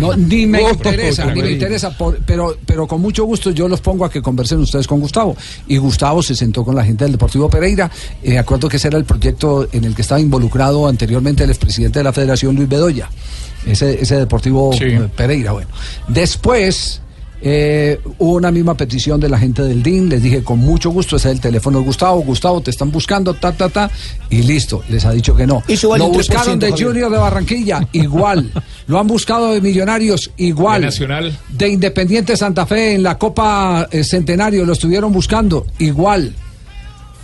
no, ni me interesa, ni me interesa, por- pero, pero con mucho gusto yo los pongo a que conversen ustedes con Gustavo. Y Gustavo se sentó con la gente del Deportivo Pereira. Eh, acuerdo que ese era el proyecto en el que estaba involucrado anteriormente el expresidente de la Federación, Luis Bedoya. Ese, ese Deportivo Sí. Pereira, bueno. Después. Eh, hubo una misma petición de la gente del DIN, les dije con mucho gusto, ese es el teléfono de Gustavo, Gustavo, te están buscando, ta, ta, ta, y listo, les ha dicho que no. Lo un 3%, buscaron de Javier. Junior de Barranquilla, igual. Lo han buscado de Millonarios, igual. De Nacional. De Independiente Santa Fe en la Copa eh, Centenario, lo estuvieron buscando, igual.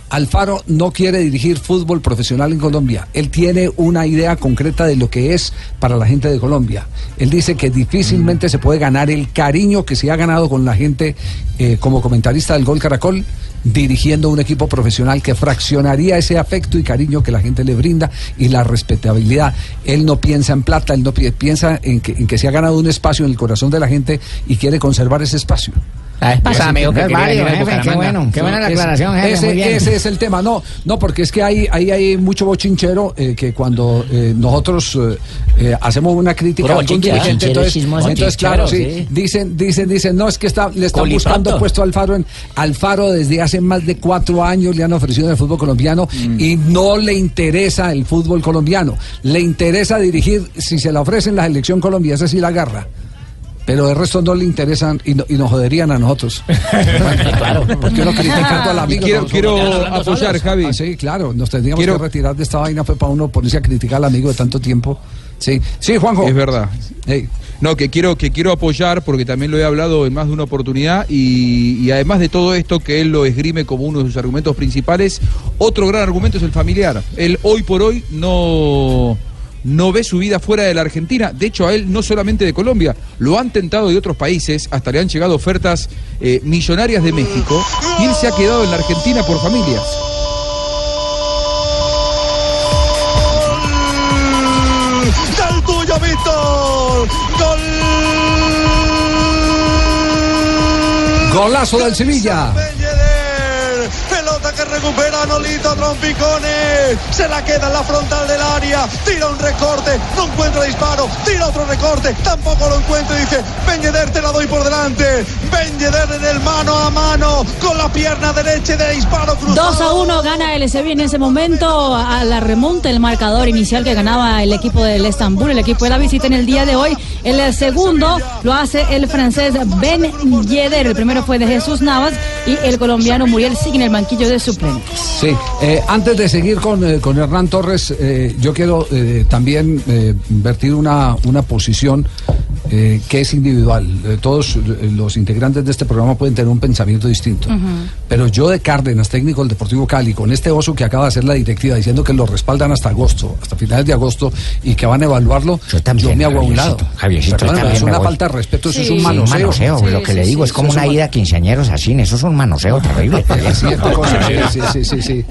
Alfaro no quiere dirigir fútbol profesional en Colombia. Él tiene una idea concreta de lo que es para la gente de Colombia. Él dice que difícilmente se puede ganar el cariño que se ha ganado con la gente eh, como comentarista del Gol Caracol dirigiendo un equipo profesional que fraccionaría ese afecto y cariño que la gente le brinda y la respetabilidad. Él no piensa en plata, él no pi- piensa en que, en que se ha ganado un espacio en el corazón de la gente y quiere conservar ese espacio. Al jefe, qué Bucaramanga. bueno, qué buena la aclaración, jefe, ese, muy bien. ese es el tema, no, no, porque es que hay, ahí hay mucho bochinchero eh, que cuando eh, nosotros eh, eh, hacemos una crítica a algún dirigente, entonces, entonces claro, sí, sí. dicen, dicen, dicen, no, es que está, le están buscando puesto a Alfaro en Alfaro desde hace más de cuatro años le han ofrecido en el fútbol colombiano y no le interesa el fútbol colombiano, le interesa dirigir, si se la ofrecen la selección Colombia, esa sí la agarra. Pero el resto no le interesan y, no- y nos joderían a nosotros. claro, porque uno criticando al amigo. Y quiero- quiero apoyar. Javi. Ah, sí, claro, nos tendríamos Quiero- que retirar de esta vaina fue para uno ponerse a criticar al amigo de tanto tiempo. Sí, sí, Juanjo. Es verdad. No, que quiero, que quiero apoyar porque también lo he hablado en más de una oportunidad y, y además de todo esto que él lo esgrime como uno de sus argumentos principales, otro gran argumento es el familiar. Él hoy por hoy no, no ve su vida fuera de la Argentina. De hecho, a él no solamente de Colombia, lo han tentado de otros países, hasta le han llegado ofertas eh, millonarias de México, y él se ha quedado en la Argentina por familias. del tuyo, Víctor. Gol. Golazo del Sevilla. Recupera Nolito Trompicones. Se la queda en la frontal del área. Tira un recorte. No encuentra disparo. Tira otro recorte. Tampoco lo encuentra. Dice: Benjeder te la doy por delante. Benjeder en el mano a mano. Con la pierna derecha de disparo cruzado. 2 a 1 gana el Sevilla en ese momento a la remonta el marcador inicial que ganaba el equipo del Estambul, el equipo de la visita en el día de hoy. El segundo lo hace el francés Ben Yedder, el primero fue de Jesús Navas y el colombiano Muriel sigue en el banquillo de suplentes. Sí, eh, antes de seguir con, eh, con Hernán Torres, eh, yo quiero también vertir una, una posición eh, que es individual. Eh, todos eh, los integrantes de este programa pueden tener un pensamiento distinto. Pero yo de Cárdenas, técnico del Deportivo Cali, con este oso que acaba de hacer la directiva diciendo que lo respaldan hasta agosto, hasta finales de agosto, y que van a evaluarlo, yo, me hago a un lado. Javiercito, Perdóname, también es una falta de respeto, eso es un Sí, manoseo. lo que le digo es como una un ida a quinceañeros así, eso es un manoseo terrible. Sí, cosa, sí, sí, sí, sí, sí.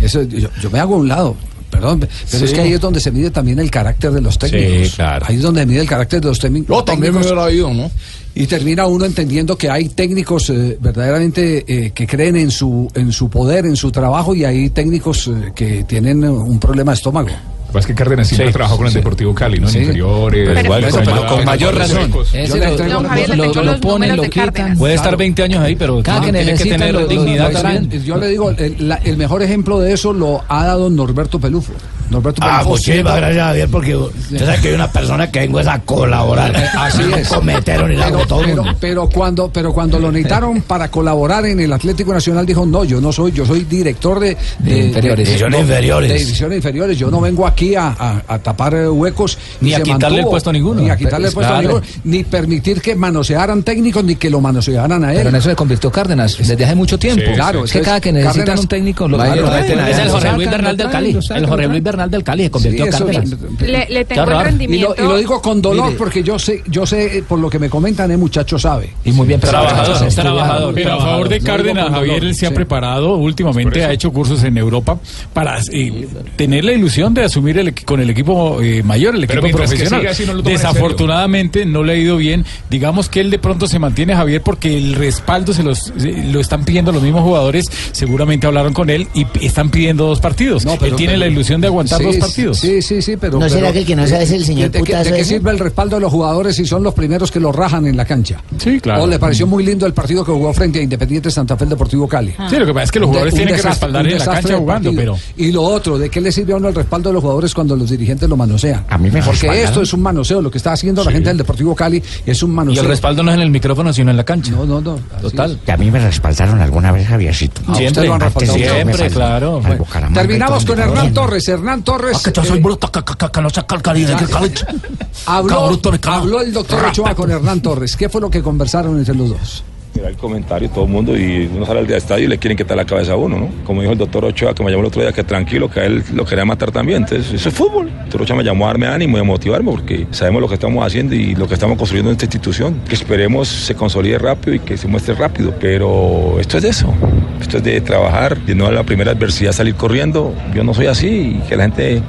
Eso, yo, yo me hago a un lado. Perdón, pero Sí. es que ahí es donde se mide también el carácter de los técnicos. claro. Ahí es donde se mide el carácter de los técnicos. Yo también me hubiera ido, ¿no? Y termina uno entendiendo que hay técnicos eh, verdaderamente eh, que creen en su, en su poder, en su trabajo, y hay técnicos eh, que tienen un problema de estómago. Lo que pasa es que Cárdenas siempre Sí, ha trabajado con el sí. Deportivo Cali, ¿no? En Sí. inferiores. Pero igual, con pero mayor- con mayor razón. Ese lo, lo- Javier, ponen, lo quitan. Puede estar Claro. 20 años ahí, pero Cada tiene, que tiene que necesitan tener dignidad también. Yo le digo, el, la- el mejor ejemplo de eso lo ha dado Norberto Pelufo. Norberto Ah, Pelufo muchísimas siendo- gracias, Javier, porque usted sabe que hay una persona que vengo es a colaborar. Eh, Así es. cometieron ni la pero, hago todo el pero- mundo. pero cuando, pero cuando lo necesitaron para colaborar en el Atlético Nacional, dijo, no, yo no soy, yo soy director de, de- inferiores. de- Divisiones no, inferiores. de divisiones inferiores. Yo no vengo aquí a, a- a tapar huecos. Ni y a quitarle el puesto a ninguno. Ni a quitarle el Pues, puesto a claro. ninguno. Ni permitir que manosearan técnicos, ni que lo manosearan a él. Pero en eso se convirtió Cárdenas desde hace mucho tiempo. Sí, claro, es que cada que necesitan Cárdenas- un técnico lo, Vaya, lo lo meten. Es el Jorge Luis Bernal del Cali. El Jorge Luis Bernal del Cali se convirtió Sí, a eso- Cárdenas. Le, le tengo el Y lo, rendimiento. y lo digo con dolor Mire. porque yo sé, yo sé, por lo que me comentan, el muchacho sabe. Y muy bien Trabajador, preparado. trabajador. Pero a favor de Cárdenas, Javier él se ha preparado últimamente, ha hecho cursos en Europa para eh, tener la ilusión de asumir el, equi- con el equipo eh, mayor, el equipo profesional. así, no. Desafortunadamente no le ha ido bien. Digamos que él de pronto se mantiene, Javier, porque el respaldo se los se- lo están pidiendo los mismos jugadores. Seguramente hablaron con él y están pidiendo dos partidos. No, pero- él tiene pero- la ilusión de aguantar Sí, dos partidos. Sí, sí, sí, pero. ¿No será que el que no sabe es el señor ¿De, de qué- de sirve el respaldo de los jugadores si son los primeros que lo rajan en la cancha? Sí, claro. ¿O le pareció muy lindo el partido que jugó frente a Independiente Santa Fe el Deportivo Cali? Sí, lo que pasa es que los jugadores tienen que respaldar en la cancha jugando, pero Y lo otro, ¿de qué le sirve a uno el respaldo de los jugadores cuando los dirigentes lo manosean? A mí me Porque esto es un manoseo, lo que está haciendo la gente del Deportivo Cali es un Y manoseo. el respaldo no es en el micrófono, sino en la cancha. No, no, no. Total. Que a mí me respaldaron alguna vez, Javiercito. Ah, usted lo han respaldado. Siempre, claro. Bueno, y Terminamos con. Hernán Torres. Hernán Torres. Ah, que yo soy eh, bruto, que, que, que no saca el cali de cali. Habló el doctor Ochoa con Hernán Torres. ¿Qué fue lo que conversaron entre los dos? El comentario, todo el mundo, y uno sale al estadio y le quieren quitar la cabeza a uno, ¿no? Como dijo el doctor Ochoa, que me llamó el otro día, que tranquilo, que a él lo quería matar también. Entonces, eso es fútbol. El doctor Ochoa me llamó a darme ánimo y a motivarme, porque sabemos lo que estamos haciendo y lo que estamos construyendo en esta institución. Que esperemos se consolide rápido y que se muestre rápido. Pero esto es de eso. Esto es de trabajar, de no a la primera adversidad salir corriendo. Yo no soy así y que la gente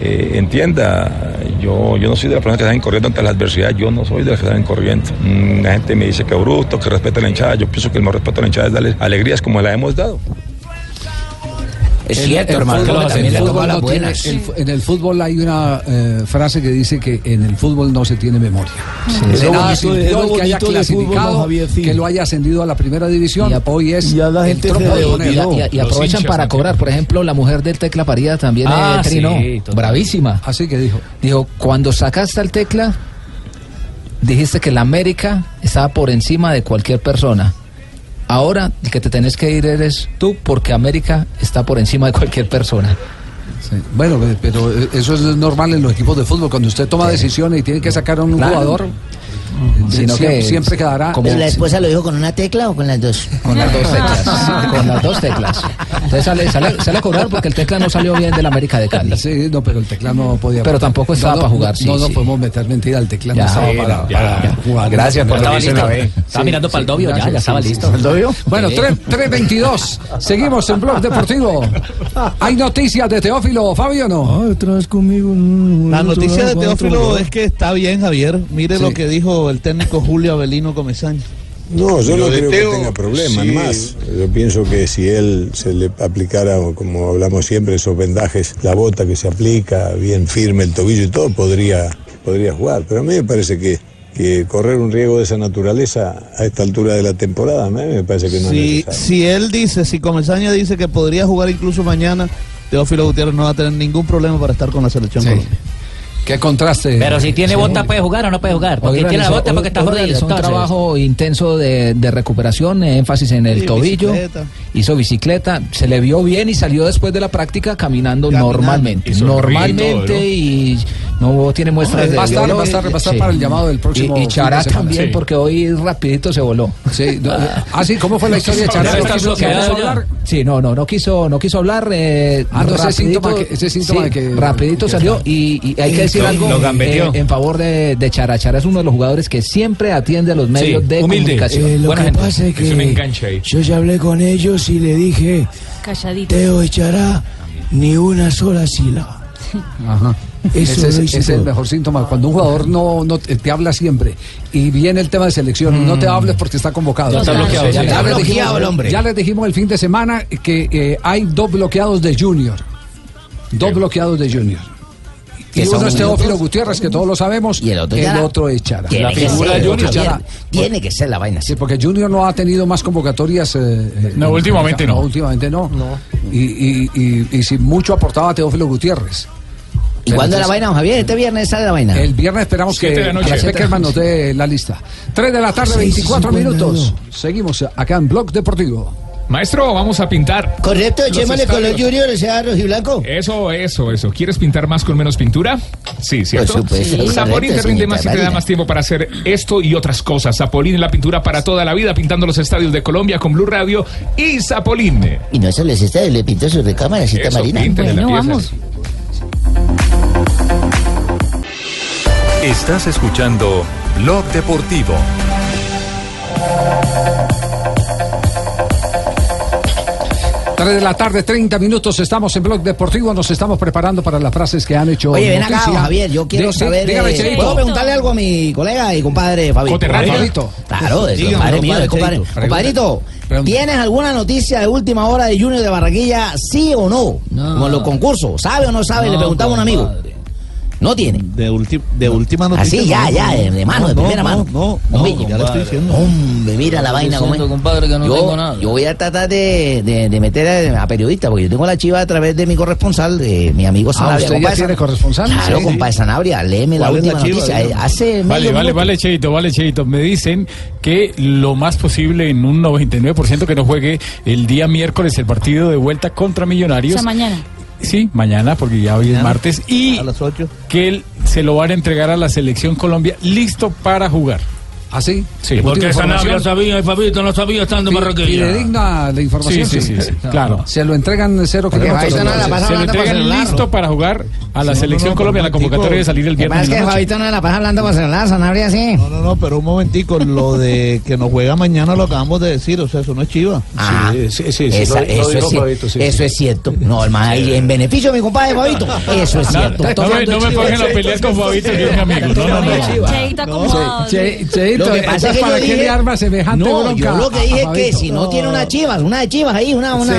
eh, entienda, yo, yo no soy de las personas que salen corriendo ante la adversidad, yo no soy de las que salen corriendo. Mm, la gente me dice que bruto, que respeta la hinchada, yo pienso que el mejor respeto a la hinchada es darle alegrías como la hemos dado. Es El- cierto, el hermano, fútbol- también el no tiene- el en el fútbol hay una eh, frase que dice que en el fútbol no se tiene memoria. Es De lo nada bonito de- lo que haya fútbol, clasificado. Sí. que lo haya ascendido a la primera división. Hoy es ya la el gente se de moneda. Y, y- y aprovechan para cobrar. Por ejemplo, la mujer del Tecla Parida también Ah, eh, trinó. sí, total. Bravísima. Así que dijo. Dijo, cuando sacaste al Tecla, dijiste que la América estaba por encima de cualquier persona. Ahora el que te tenés que ir eres tú porque América está por encima de cualquier persona. Sí. Bueno, eh, pero eh, eso es normal en los equipos de fútbol. Cuando usted toma decisiones y tiene que sacar a un Claro. jugador, Sino siempre, que siempre quedará. ¿Pero la esposa lo dijo con una tecla o con las dos? Con las dos teclas. con las dos teclas. Entonces sale, sale, sale a cobrar porque el tecla no salió bien del América de Cali. Sí, no, pero el tecla no podía. Pero tampoco estaba No, no, para jugar, sí, No, no sí. podemos meter mentira, el tecla no estaba para, no, para ya. jugar. Gracias por Estaba listo. Estaba mirando pa'l Dobio, ya, gracias, ya estaba listo. ¿El Dobio? Bueno, Sí. 3 3.22. Seguimos en Blog Deportivo. ¿Hay noticias de Teófilo, Fabio, o no? Atrás conmigo. La noticia de Teófilo es que está bien, Javier. Mire Sí. lo que dijo el técnico Julio Avelino Comesaña. No, yo Lo no creo Teo, que tenga problemas sí. más. Yo pienso que si él se le aplicara, como hablamos siempre, esos vendajes, la bota que se aplica, bien firme el tobillo y todo, podría, podría jugar. Pero a mí me parece que, que correr un riesgo de esa naturaleza a esta altura de la temporada, a mí me parece que no es Si, necesario. si él dice, si Comesaña dice que podría jugar incluso mañana, Teófilo Gutiérrez no va a tener ningún problema para estar con la selección Colombia. Qué contraste. Pero si tiene bota, puede jugar o no puede jugar. Porque Hoy tiene la bota porque está jodido. realizó un trabajo intenso de, de recuperación, eh, énfasis en el Sí, tobillo. bicicleta. Hizo bicicleta, se le vio bien y salió después de la práctica caminando, Caminando. normalmente. Normalmente ¿no? y no tiene muestras Hombre, de va a estar- va a estar- va a estar para el llamado del próximo Y, y Chará también, Sí. porque hoy rapidito se voló. Sí, no, ah, sí, ¿cómo fue la historia de Chará? ¿No quiso- quiso hablar? Sí, no, no, no quiso, no quiso hablar. Eh, Ah, no, ese rapidito- síntoma que- ese síntoma sí, de que- rapidito que- salió y, y hay que decir lo- algo lo eh, en favor de, de Chara. Chara es uno de los jugadores que siempre atiende a los medios de humilde. comunicación. Eh, lo Buena que gente. pasa es que yo ya hablé con ellos y le dije, Calladito. Teo echará ni una sola sílaba. Ajá. Eso ese es, hice ese es el mejor síntoma. Cuando un jugador no, no te, te habla siempre y viene el tema de selección y no te hables porque está convocado. Ya está bloqueado, Ya, les dijimos- el hombre. ya les dijimos el fin de semana que eh, hay dos bloqueados de Junior. Dos bloqueados de Junior. Y uno es Teófilo. Gutiérrez, que todos lo sabemos, Y el otro el Chara. otro es Chara. Tiene que figura de Junior Chara. Tiene que ser la vaina. Sí, porque Junior no ha tenido más convocatorias. eh, eh, No, en- últimamente no. últimamente no. Y, y, y, y si mucho aportaba Teófilo Gutiérrez. ¿Y cuándo es la vaina, don Javier? Este viernes sale la vaina. El viernes esperamos que de la noche. Beckerman nos dé la lista. 3 de la tarde, Seis y 24 cincuenta y minutos. Seguimos acá en Blog Deportivo. Maestro, vamos a pintar. Correcto, los echémosle con los estadios. Junior, sea rojiblanco. Eso, eso, eso. ¿Quieres pintar más con menos pintura? Sí, ¿cierto? Por supuesto, Sí. Zapolín correcto, te rinde más y te da más tiempo para hacer esto y otras cosas. Zapolín en la pintura para toda la vida, pintando los estadios de Colombia con Blue Radio y Zapolín. Y no solo es este, le pintó su recámara, cita Eso, Marina. Bueno, pieza. vamos. Estás escuchando Blog Deportivo. Tres de la tarde, 30 minutos. Estamos en Blog Deportivo. Nos estamos preparando para las frases que han hecho. Oye, ven acá, Javier, yo quiero saber. dígame, eh. ¿Puedo preguntarle algo a mi colega y compadre. Fabito. Claro, es Dígame, compadre mío, compadre es compadre. Cheito. Compadrito. ¿tienes alguna noticia de última hora de Junior de Barranquilla, sí o no? Como en los concursos, ¿sabe o no sabe? Le preguntaba a un amigo. No tiene. De, ulti- de última noticia. Así, ya, no, ya, no, de, de mano, no, de primera no, mano. No, no, Hombre, ya le estoy diciendo. Hombre, mira la vaina compadre, que no yo, tengo nada. yo voy a tratar de, de, de meter a, a periodista, porque yo tengo la chiva a través de mi corresponsal, de mi amigo Ah, Sanabria. ¿usted ya compadre tiene corresponsal? Claro, Sí. compadre Sanabria, léeme la ¿Cuál es la última chiva? noticia. Eh, Hace Vale, medio vale, vale, Cheito, vale, Cheito. Me dicen que lo más posible, en un 99%, que no juegue el día miércoles el partido de vuelta contra O Millonarios. sea, mañana. Sí, mañana, porque ya hoy es martes. Y A las 8. que él se lo van a entregar a la selección Colombia listo para jugar. ¿Ah, sí? Sí. Última información. sabía y Fabito no sabía estando Pi- Fidedigna la información. Sí, sí, sí, sí, claro. Se lo entregan cero Pero kilómetros. Se lo entregan listo para jugar a la selección no, no, Colombia. La convocatoria de salir el viernes. es en que. Fabito no la pasa hablando por celular, Sanabria sí. No, no, no, pero un momentico, lo de que nos juega mañana lo acabamos de decir, o sea, eso no es chiva. Ah, sí, sí, sí, esa- lo- lo eso, es, cier- Fabito, sí, eso sí. es cierto. No, el más en beneficio de mi compadre Fabito. Eso es cierto. no me, no me pongan a pelear con Fabito, que es mi amigo. No, no, no. Lo que pasa es que ¿para yo qué dije- le arma semejante no, bronca yo lo que dije es que si no tiene una chivas, una de chivas ahí, una, una.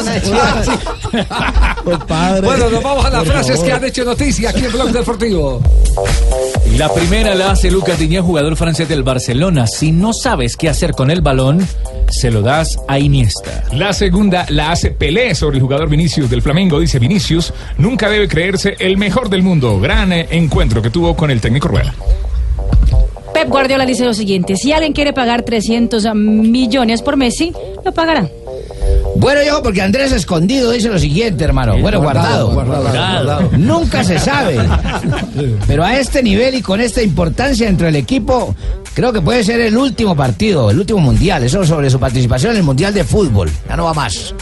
una chivas. Compadre. Bueno, nos vamos a las frases que han hecho noticia aquí en Blog Deportivo. La primera la hace Lucas Diñé, jugador francés del Barcelona. Si no sabes qué hacer con el balón, se lo das a Iniesta. La segunda la hace Pelé sobre el jugador Vinicius del Flamengo. Dice Vinicius, nunca debe creerse el mejor del mundo. Gran eh, encuentro que tuvo con el técnico Rueda. Pep Guardiola dice lo siguiente: si alguien quiere pagar 300 millones por Messi, lo pagará. Bueno, yo, porque Andrés Escondido dice lo siguiente, hermano. Bueno, guardado. guardado, guardado. Nunca se sabe. Pero a este nivel y con esta importancia entre el equipo, creo que puede ser el último partido, el último mundial. Eso sobre su participación en el mundial de fútbol. Ya no va más.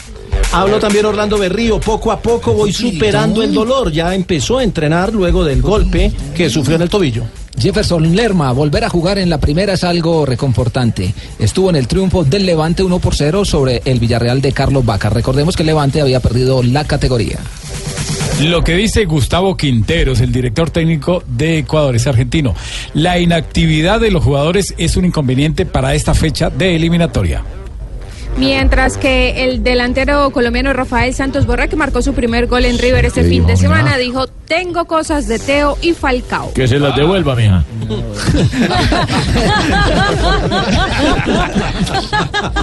Habló también Orlando Berrío, poco a poco voy superando el dolor. Ya empezó a entrenar luego del golpe que sufrió en el tobillo. Jefferson Lerma, volver a jugar en la primera es algo reconfortante. Estuvo en el triunfo del Levante 1 por 0 sobre el Villarreal de Carlos Vaca. Recordemos que el Levante había perdido la categoría. Lo que dice Gustavo Quinteros, el director técnico de Ecuador, es argentino. La inactividad de los jugadores es un inconveniente para esta fecha de eliminatoria. Mientras que el delantero colombiano Rafael Santos Borra, que marcó su primer gol en River este ¿Qué fin de semana, dijo, tengo cosas de Teo y Falcao. Que se las devuelva, mija.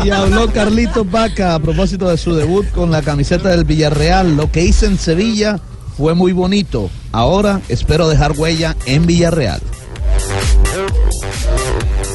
Y habló Carlitos Vaca a propósito de su debut con la camiseta del Villarreal. Lo que hice en Sevilla fue muy bonito. Ahora espero dejar huella en Villarreal.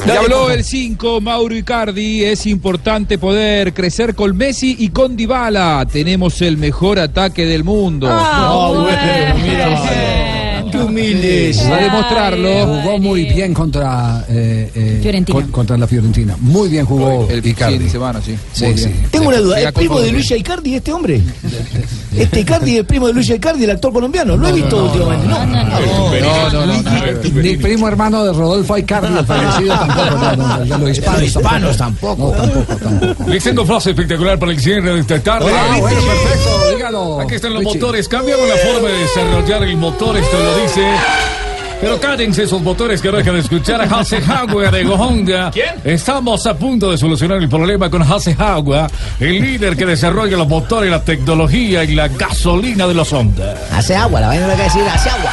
Y habló el 5, Mauro Icardi. Es importante poder crecer con Messi y con Dybala. Tenemos el mejor ataque del mundo. Ah, No, bueno, mira. Qué humildes. A demostrarlo. Jugó muy bien contra, eh, eh, Fiorentina. con- contra la Fiorentina. Muy bien jugó El Icardi. fin de semana, sí. Sí, Muy sí. bien. Tengo una duda, ¿es primo de Luis Icardi este hombre? Este Icardi es primo de Luis Icardi, el actor colombiano. Lo he visto últimamente, ¿no? No, no, no. Ni primo hermano de Rodolfo Icardi, el fallecido tampoco. no, no, de los hispanos, tampoco. No, tampoco, tampoco. Les tengo frase espectacular para el cierre de esta tarde. Ah, bueno, perfecto, dígalo. Aquí están los Richie. motores. Cambiamos la forma de desarrollar el motor. Esto lo dice. Pero cállense esos motores que no dejan de escuchar a Hasehagua de Honda. ¿Quién? Estamos a punto de solucionar el problema con Hasehagua, el líder que desarrolla los motores, la tecnología y la gasolina de los Honda. Hace agua, la vaina no hay que decir, hace agua.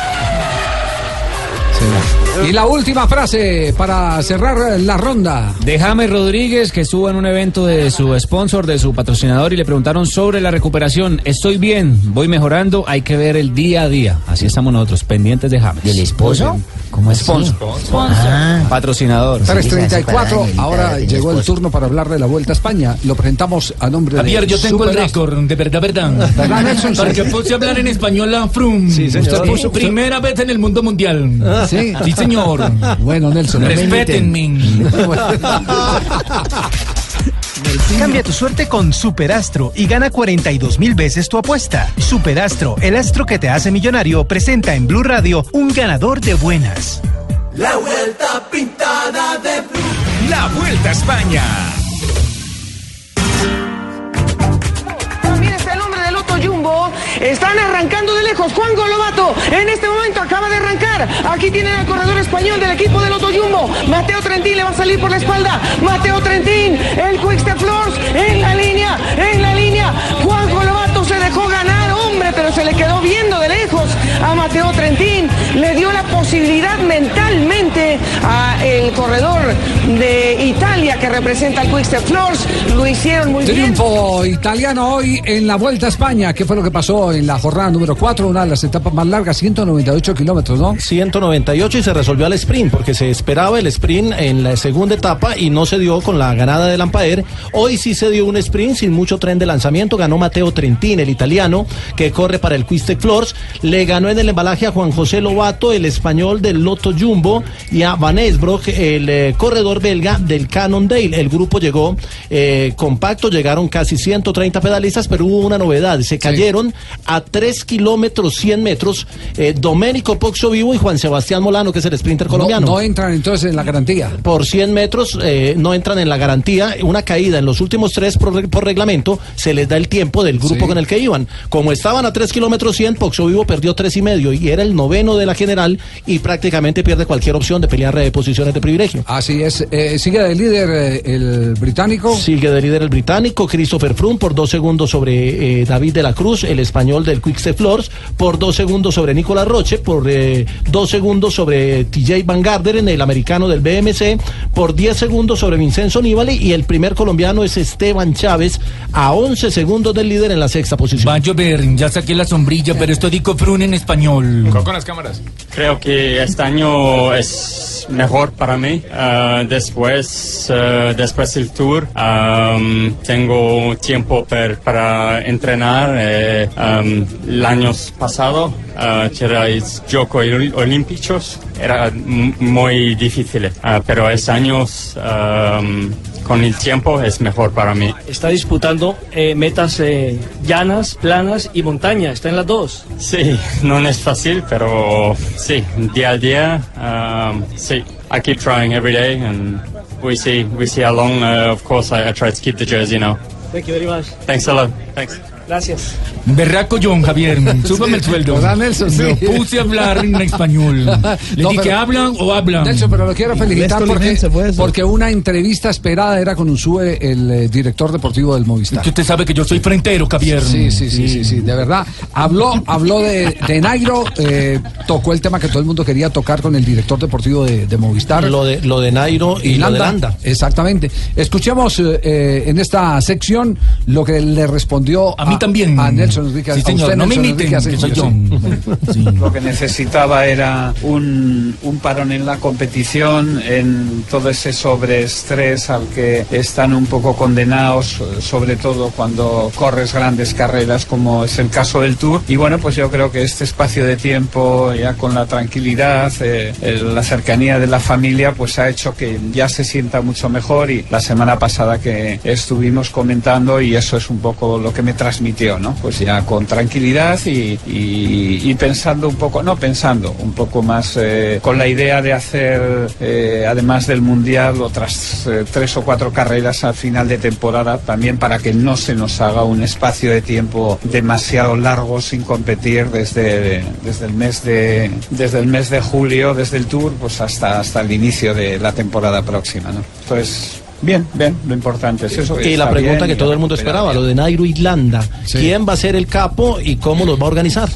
Y la última frase para cerrar la ronda. De James Rodríguez, que estuvo en un evento de su sponsor, de su patrocinador, y le preguntaron sobre la recuperación. Estoy bien, voy mejorando, hay que ver el día a día. Así estamos nosotros, pendientes de James. ¿Del esposo? ¿Cómo Sponsor. Ah. Patrocinador. 334, ahora llegó el turno para hablar de la Vuelta a España. Lo presentamos a nombre de Javier, yo tengo el Superastro. récord, de verdad, verdad. Porque puse a hablar en español a Frum. Sí, señor. Usted puso primera vez en el mundo mundial. Ah, ¿Sí? Sí, señor. Bueno, Nelson. Respétenme. Cambia tu suerte con Superastro y gana 42 mil veces tu apuesta. Superastro, el astro que te hace millonario, presenta en Blue Radio un ganador de buenas. La vuelta pintada de blue. La Vuelta a España. También está el hombre del Loto Jumbo. Están arrancando de lejos. Juan Golobato en este momento acaba de arrancar. Aquí tienen al corredor español del equipo del Jumbo. Mateo Trentín le va a salir por la espalda. Mateo Trentín, el Quickstep Floors en la línea, en la línea. Juan Golobato se dejó ganar, hombre, pero se le quedó viendo de lejos a Mateo Trentín. Le dio la posibilidad mentalmente a el corredor de Italia que representa al Quickstep Floors. Lo hicieron muy bien. Triunfo italiano hoy en la Vuelta a España. ¿Qué fue lo que pasó en la jornada número 4? Una de las etapas más largas, 198 kilómetros, ¿no? 198 y se resolvió al sprint porque se esperaba el sprint en la segunda etapa y no se dio con la ganada de Lampaer. Hoy sí se dio un sprint sin mucho tren de lanzamiento. Ganó Mateo Trentín, el italiano, que corre para el Quistec Floors. Le ganó en el embalaje a Juan José Lobato, el español del Lotto Jumbo, y a Van Esbroek, el eh, corredor belga del Cannondale. El grupo llegó eh, compacto, llegaron casi 130 pedalistas, pero hubo una novedad. Se cayeron a 3 kilómetros 100 metros eh, Doménico Poxo Vivo y Juan Sebastián Molano, que es el sprinter colombiano. No, no entran entonces en la garantía. Por 100 metros eh, no entran en la garantía. Una caída en los últimos tres por, reg- por reglamento se les da el tiempo del grupo Sí. con el que iban. Como estaban a 3 kilómetros 100, Poxo Vivo perdió tres y medio y era el noveno de la general y prácticamente pierde cualquier opción de pelear de posiciones de privilegio. Así es. Eh, sigue de líder eh, el británico. Sigue de líder el británico Christopher Froome por dos segundos sobre eh, David de la Cruz, el español del Quickstep Floors, por dos segundos sobre Nicolás Roche, por eh, dos segundos sobre TJ Van Garderen, el americano del BMC, por 10 segundos sobre Vincenzo Nibali y el primer colombiano es Esteban Chávez a 11 segundos del líder en la sexta posición. Ya saqué la sombrilla, pero esto dico Frun en español. Con las cámaras. Creo que este año es mejor para mí. Ah, después, ah, después del tour, am, tengo tiempo per- para entrenar. Eh, am, el año pasado, uh, los Juegos Ol- Olímpicos era muy difícil, pero este año, am, con el tiempo, es mejor para mí. Está disputando eh, metas eh, llanas, planas y montaña. Está en las dos. Sí, no es fácil, pero sí, día a día, um, sí. I keep trying every day, and we see we see how long. Uh, of course, I, I try to keep the jersey now. Thank you very much. Thanks a lot. Thanks. Gracias. Berraco John, Javier, súbame el sueldo. ¿Verdad, Nelson? Sí. Lo puse a hablar en español. Le No, dije, pero- ¿hablan o hablan? Nelson, pero lo quiero felicitar porque, eso. porque una entrevista esperada era con Usue, el eh, director deportivo del Movistar. Que usted sabe que yo soy frentero, Javier. Sí, sí, sí, sí, sí, de verdad. Habló, habló de, de Nairo, eh, tocó el tema que todo el mundo quería tocar con el director deportivo de, de Movistar. Lo de, lo de Nairo y lo de Landa. Exactamente. Escuchemos eh, eh, en esta sección lo que le respondió a, mí también. a Nelson Enrique. Sí, señor, usted, no me imiten, que soy sí. Lo que necesitaba era un, un parón en la competición, en todo ese sobreestrés al que están un poco condenados, sobre todo cuando corres grandes carreras como es el caso del Tour. Y bueno, pues yo creo que este espacio de tiempo, ya con la tranquilidad, eh, la cercanía de la familia, pues ha hecho que ya se sienta mucho mejor y la semana pasada que estuvimos comentando y eso es un poco lo que me transmitió, ¿no? Pues ya con tranquilidad y pensando un poco, no pensando, un poco más eh, con la idea de hacer, eh, además del Mundial, otras eh, tres o cuatro carreras al final de temporada, también para que no se nos haga un espacio de tiempo demasiado largo sin competir desde, desde, el, mes de, desde el mes de julio, desde el Tour, pues hasta, hasta el inicio de la temporada próxima, ¿no? Entonces, bien, bien, lo importante es eso. Y la pregunta bien, que todo el mundo esperaba, lo de Nairo y Landa. ¿Quién va a ser el capo y cómo los va a organizar?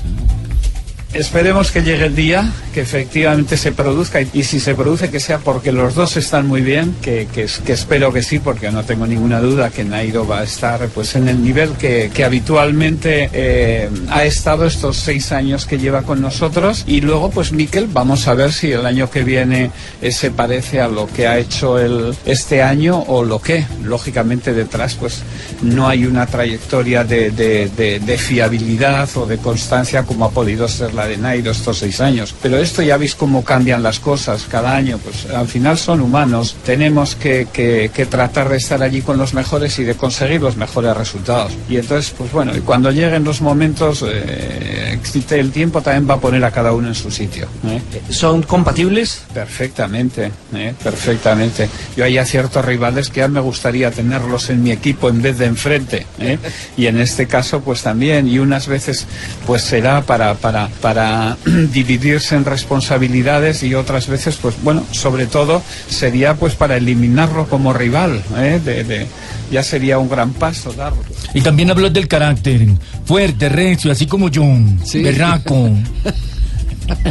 Esperemos que llegue el día, que efectivamente se produzca y, si se produce que sea porque los dos están muy bien, que, que espero que sí, porque no tengo ninguna duda que Nairo va a estar pues en el nivel que, que habitualmente eh, ha estado estos seis años que lleva con nosotros. Y luego pues Miquel, vamos a ver si el año que viene eh, se parece a lo que ha hecho el, este año o lo que, lógicamente detrás pues no hay una trayectoria de, de- de- de fiabilidad o de constancia como ha podido ser la de Nairo estos seis años. Pero esto ya veis cómo cambian las cosas cada año, pues al final son humanos, tenemos que, que- que tratar de estar allí con los mejores y de conseguir los mejores resultados. Y entonces, pues bueno, y cuando lleguen los momentos, eh, el tiempo también va a poner a cada uno en su sitio. ¿eh? ¿Son compatibles? Perfectamente, ¿eh? perfectamente. Yo hay a ciertos rivales que ya me gustaría tenerlos en mi equipo en vez de enfrente. ¿eh? Y en este caso, pues también, y unas veces, pues será para, para, para dividirse en responsabilidades y otras veces, pues bueno, sobre todo sería pues para eliminarlo como rival. ¿eh? De- de- ya sería un gran paso darlo. Y también habló del carácter. Fuerte, recio, así como John. Berraco.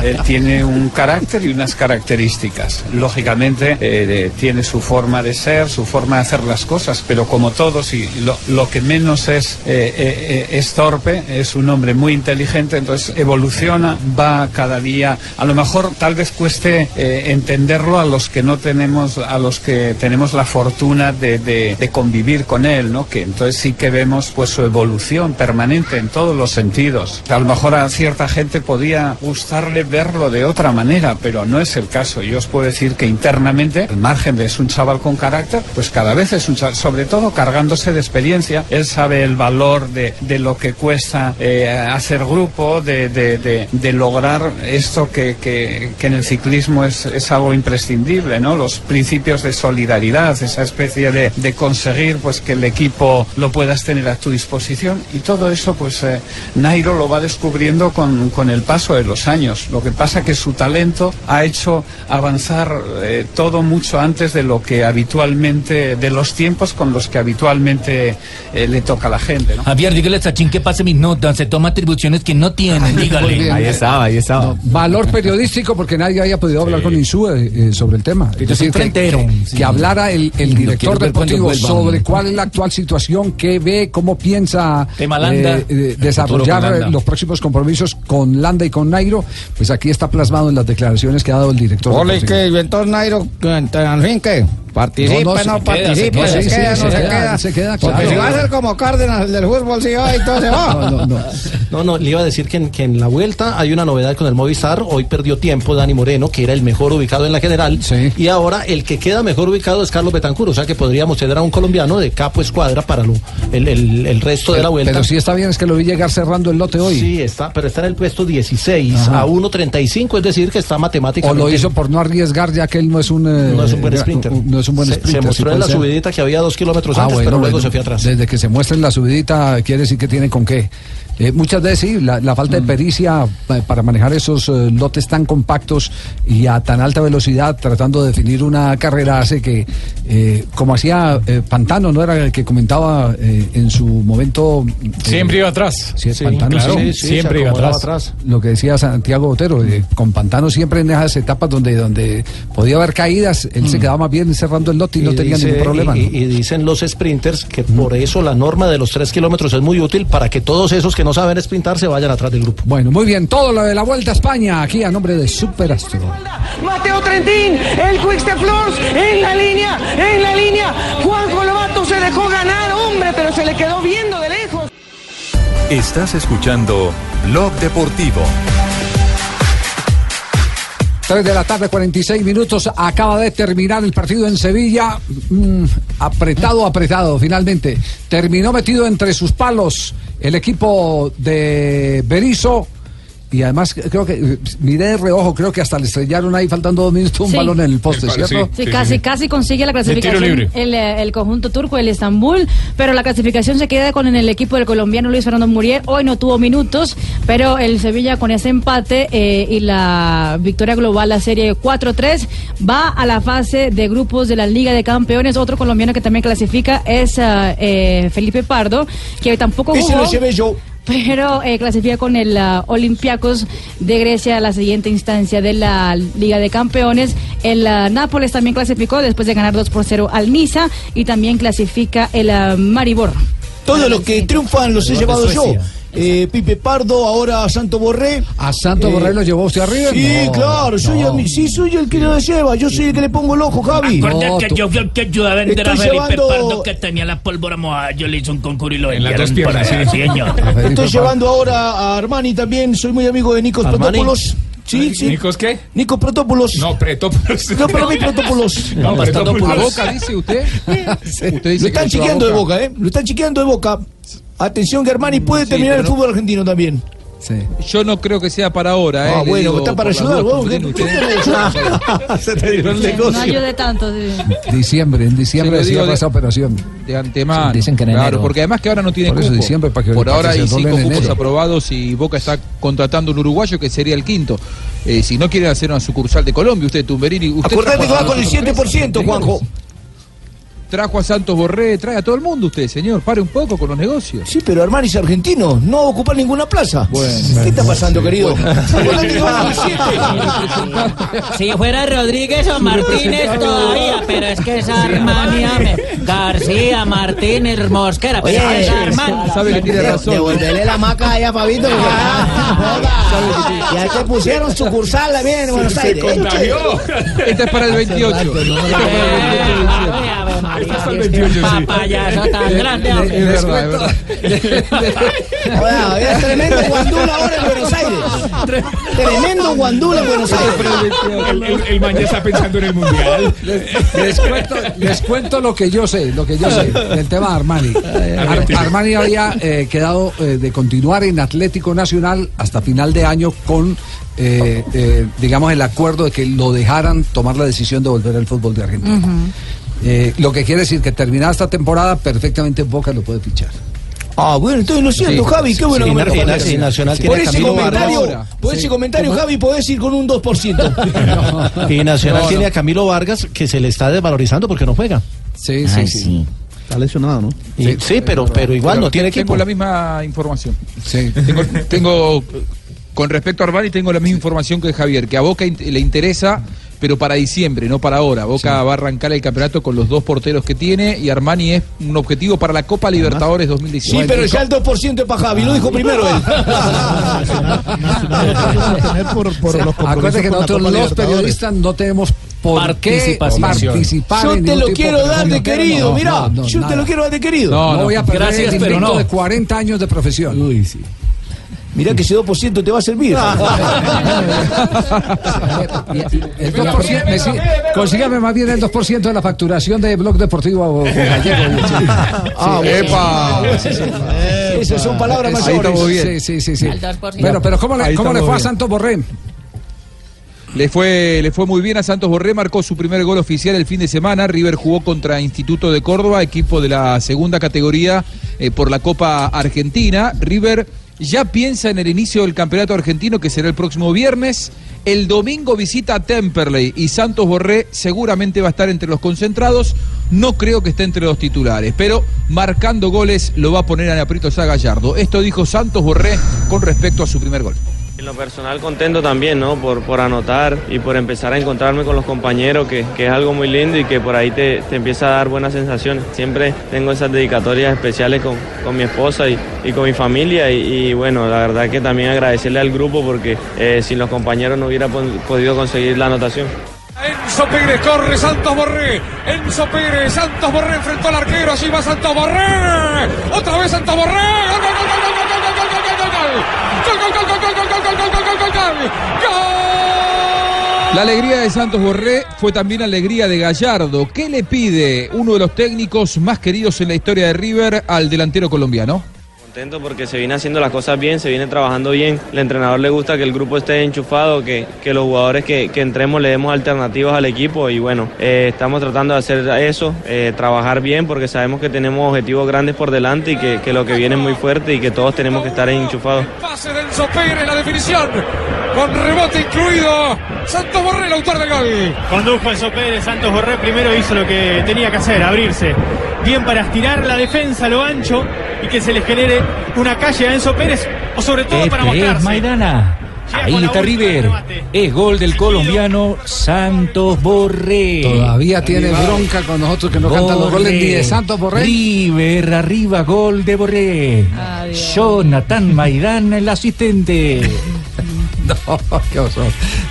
Él tiene un carácter y unas características. Lógicamente, eh, tiene su forma de ser, su forma de hacer las cosas, pero como todos, y lo, lo que menos es, eh, eh, es torpe, es un hombre muy inteligente, entonces evoluciona, va cada día. A lo mejor tal vez cueste eh, entenderlo a los que no tenemos, a los que tenemos la fortuna de, de- de convivir con él, ¿no? Que entonces sí que vemos pues su evolución permanente en todos los sentidos. A lo mejor a cierta gente podía gustarle verlo de otra manera, pero no es el caso. Yo os puedo decir que internamente, al margen de es un chaval con carácter, pues cada vez es un chaval, sobre todo cargándose de experiencia. Él sabe el valor de, de lo que cuesta eh, hacer grupo, de, de- de- lograr esto que, que- que en el ciclismo es, algo imprescindible, ¿no? Los principios de solidaridad, esa especie de, de conseguir pues que el equipo lo puedas tener a tu disposición y todo eso pues eh, Nairo lo va descubriendo con, con el paso de los años. Años. Lo que pasa que su talento ha hecho avanzar eh, todo mucho antes de lo que habitualmente, de los tiempos con los que habitualmente eh, le toca a la gente. ¿no? Javier, dígale a Sachin que pase mis notas, se toma atribuciones que no tiene, Muy dígale. bien. No, valor periodístico porque nadie había podido hablar con Insúe eh, sobre el tema. Es decir, que, que- Sí. que hablara el, el director cuando deportivo sobre cuál es la actual situación, qué ve, cómo piensa Tema Landa. eh, eh, desarrollar eh, los próximos compromisos con Landa y con Nairo. Pues aquí está plasmado en las declaraciones que ha dado el director Ole, que entonces Nairo, en fin, que participe, No, no, no, se queda, participe, se queda, se, sí, queda, sí, no se se queda, queda. se queda, Porque claro. si va a ser como Cárdenas, el del fútbol, si va y todo se va. No, no, no. No, no, le iba a decir que en, que en la vuelta hay una novedad con el Movistar. Hoy perdió tiempo Dani Moreno, que era el mejor ubicado en la general. Y ahora el que queda mejor ubicado es Carlos Betancur. O sea que podríamos tener a un colombiano de capo escuadra para lo- el, el- el resto de la vuelta. Pero sí está bien, es que lo vi llegar cerrando el lote hoy. Sí, está, pero está en el puesto 16 Ajá. a 1.35, es decir, que está O matemáticamente. lo hizo por no arriesgar, ya que él no es un, eh, No es un buen sprinter. No es un buen Se- sprinter. se mostró sí en la ser. subidita que había dos kilómetros Ah, antes, bueno, pero luego bueno, se fue atrás. Desde que se muestra en la subidita, quiere decir que tiene con qué. Eh, muchas veces sí, la, la falta de Mm. pericia eh, para manejar esos eh, lotes tan compactos y a tan alta velocidad, tratando de definir una carrera, hace que, eh, como hacía eh, Pantano, ¿no era el que comentaba eh, en su momento? eh, Siempre iba atrás. Sí, Sí, Pantano claro, sí, siempre iba atrás. Lo que decía Santiago Botero, eh, con Pantano siempre en esas etapas donde, donde podía haber caídas, él se quedaba más bien cerrando el lote y, no tenía dice- ningún problema. y- ¿no? y dicen los sprinters que por eso la norma de los tres kilómetros es muy útil para que todos esos que no saben sprintar se vayan atrás del grupo. Bueno, muy bien, todo lo de la Vuelta a España, aquí a nombre de Superastro. Mateo Trentín, el Quickstep Floors, en la línea, en la línea. Juanjo Lobato se dejó ganar, hombre, pero se le quedó viendo de lejos. Estás escuchando Blog Deportivo. 3 de la tarde, 46 minutos. Acaba de terminar el partido en Sevilla. Mm, apretado, apretado, finalmente. Terminó metido entre sus palos el equipo de Berizzo. Y además, creo que, miré de reojo, creo que hasta le estrellaron ahí, faltando dos minutos, un Sí. balón en el poste, El ¿cierto? Sí, casi, casi consigue la clasificación el, eh, el conjunto turco, el Estambul, pero la clasificación se queda con el equipo del colombiano Luis Fernando Muriel. Hoy no tuvo minutos, pero el Sevilla con ese empate eh, y la victoria global, la serie 4-3, va a la fase de grupos de la Liga de Campeones. Otro colombiano que también clasifica es eh, Felipe Pardo, que tampoco Ese jugó. lo llevé yo. Pero eh, clasifica con el ah, Olympiacos de Grecia a la siguiente instancia de la Liga de Campeones. El ah, Nápoles también clasificó después de ganar 2 por 0 al Niza y también clasifica el ah, Maribor. Todos los que triunfan los he llevado yo. Eh, Pipe Pardo, ahora Santo Borré. ¿A Santo Borré lo llevó usted arriba? Sí, No, claro, soy no. el, sí, soy el que lo lleva. Yo soy el que le pongo el ojo, Javi. Acordate que yo fui el que ayudó a vender a Estoy Felipe llevando- Pardo que tenía la pólvora mojada. Yo le hice un concurso y lo En las vendieron dos piernas, sí. señor. Estoy llevando ahora a Armani también. Soy muy amigo de Nikos ¿Armani? Protopoulos. Sí, sí. ¿Nicos qué? Nico Protopoulos. No, Pretópolos. No, pero mi Protopoulos. No, Pretópolos. ¿A Boca dice usted? Usted dice Lo están chiqueando de a boca, ¿eh? Lo están chiqueando de boca. Atención que Armani puede Sí, terminar el fútbol argentino también. Yo no creo que sea para ahora, ¿eh? Ah, Le bueno, digo, está para ayudar, vos, ¿qué- confíen qué ustedes. Se te dieron el No ayude tanto. sí. Diciembre, en diciembre Se cierra esa operación. de antemano. Sí, dicen que en claro, enero. porque además que ahora no tiene Por eso cupo. diciembre, para que- Por ahora hay cinco en cupos aprobados y Boca está contratando un uruguayo que sería el quinto. Eh, si no quieren hacer una sucursal de Colombia, usted Tumberini, usted Acordate que va con el 7%, Juanjo. Trajo a Santos Borré, trae a todo el mundo usted, señor. Pare un poco con los negocios. Sí, pero Armani es argentino, no va a ocupar ninguna plaza. ¿Qué está pasando, querido? Acordate que va con el 7. Si fuera Rodríguez o Martínez todavía, pero es que es Armani, ame. García, Martínez, Mosquera, pero Oye, es Armani. sabe que tiene razón. Devolverle la maca ahí a Fabito. porque- Ah, Ya te pusieron sucursal también en Buenos Se Aires. contagió. Este es para el 28. Papayazo tan grande, hombre. Es verdad, tremendo guandula ahora en Buenos Aires. Tremendo guandula en Buenos Aires. El, el, el man ya está pensando en el mundial. Les cuento, les cuento lo que yo sé, lo que yo sé del tema Armani. Ar-. Armani había eh, quedado eh, de continuar en Atlético Nacional hasta final de año con, eh, eh, digamos, el acuerdo de que lo dejaran tomar la decisión de volver al fútbol de Argentina. Eh, lo que quiere decir que terminada esta temporada, perfectamente Boca lo puede fichar. Ah, bueno, entonces lo siento, Sí, Javi, qué bueno sí, que lo Nacional- Por ese Camilo comentario, Vargas. por ese Sí. comentario, ¿Cómo? Javi, podés ir con un 2%. Y Nacional No, tiene no. a Camilo Vargas que se le está desvalorizando porque no juega. Sí, sí, sí. Está lesionado, ¿no? Y- sí, pero, pero igual Pero no tiene tengo equipo. la misma información. Sí. Tengo, tengo, con respecto a Armani, tengo la misma información que Javier, que a Boca in- le interesa, pero para diciembre, no para ahora. Boca va a arrancar el campeonato con los dos porteros que tiene y Armani es un objetivo para la Copa Libertadores 2019. Sí, pero ya el 2% es para Javi, lo dijo primero él. por, por los Acuérdate que nosotros Copa los Libertadores. periodistas no tenemos por qué Participación. participar Yo te lo tipo quiero de dar de querido, No, mirá, no, no, yo te lo quiero dar de querido. No, voy a perder Gracias, el pero de 40 años de profesión. Uy, sí. Mirá que ese 2% te va a servir. El 2%, me sigue- consígame más bien el 2% de la facturación de Blog Deportivo Gallego. Ah, epa. Sí, sí. Esas son palabras Ahí mayores. estamos bien. Sí, sí, sí. sí. Al 2%. Bueno, pero ¿cómo le, cómo le fue a. Santos Borré? Le fue, le fue muy bien a Santos Borré, marcó su primer gol oficial el fin de semana. River jugó contra Instituto de Córdoba, equipo de la segunda categoría eh, por la Copa Argentina. River ya piensa en el inicio del campeonato argentino que será el próximo viernes. El domingo visita a Temperley y Santos Borré seguramente va a estar entre los concentrados. No creo que esté entre los titulares, pero marcando goles lo va a poner a Aprietos a Gallardo. Esto dijo Santos Borré con respecto a su primer gol. En lo personal contento también, ¿no? Por, por anotar y por empezar a encontrarme con los compañeros, que, que es algo muy lindo y que por ahí te, te empieza a dar buenas sensaciones. Siempre tengo esas dedicatorias especiales con, con mi esposa y, y con mi familia y, bueno, la verdad que también agradecerle al grupo porque eh, sin los compañeros no hubiera podido conseguir la anotación. Enzo Pérez, corre Santos Borré. Enzo Pérez, Santos Borré enfrentó al arquero. Allí va Santos Borré. Otra vez Santos Borré. La alegría de Santos Borré fue también alegría de Gallardo. ¿Qué le pide uno de los técnicos más queridos en la historia de River al delantero colombiano? Contento porque se viene haciendo las cosas bien, se viene trabajando bien. El entrenador le gusta que el grupo esté enchufado, que, que los jugadores que, que entremos le demos alternativas al equipo y bueno, eh, estamos tratando de hacer eso, eh, trabajar bien porque sabemos que tenemos objetivos grandes por delante y que, que lo que viene es muy fuerte y que todos tenemos que estar enchufados. Pase de Enzo Pérez, la definición. Con rebote incluido. Santos Borré, el autor del gol. Condujo Enzo Pérez, Santos Borré primero hizo lo que tenía que hacer, abrirse. Bien para estirar la defensa a lo ancho y que se le genere una calle a Enzo Pérez o sobre todo para es mostrarse. Maidana. Ahí está River. Es gol del colombiano Santos Borré. Todavía tiene bronca con nosotros que no cantan los goles ni de Santos Borré. River arriba, gol de Borré. Jonathan Maidana, el asistente. No, qué oso.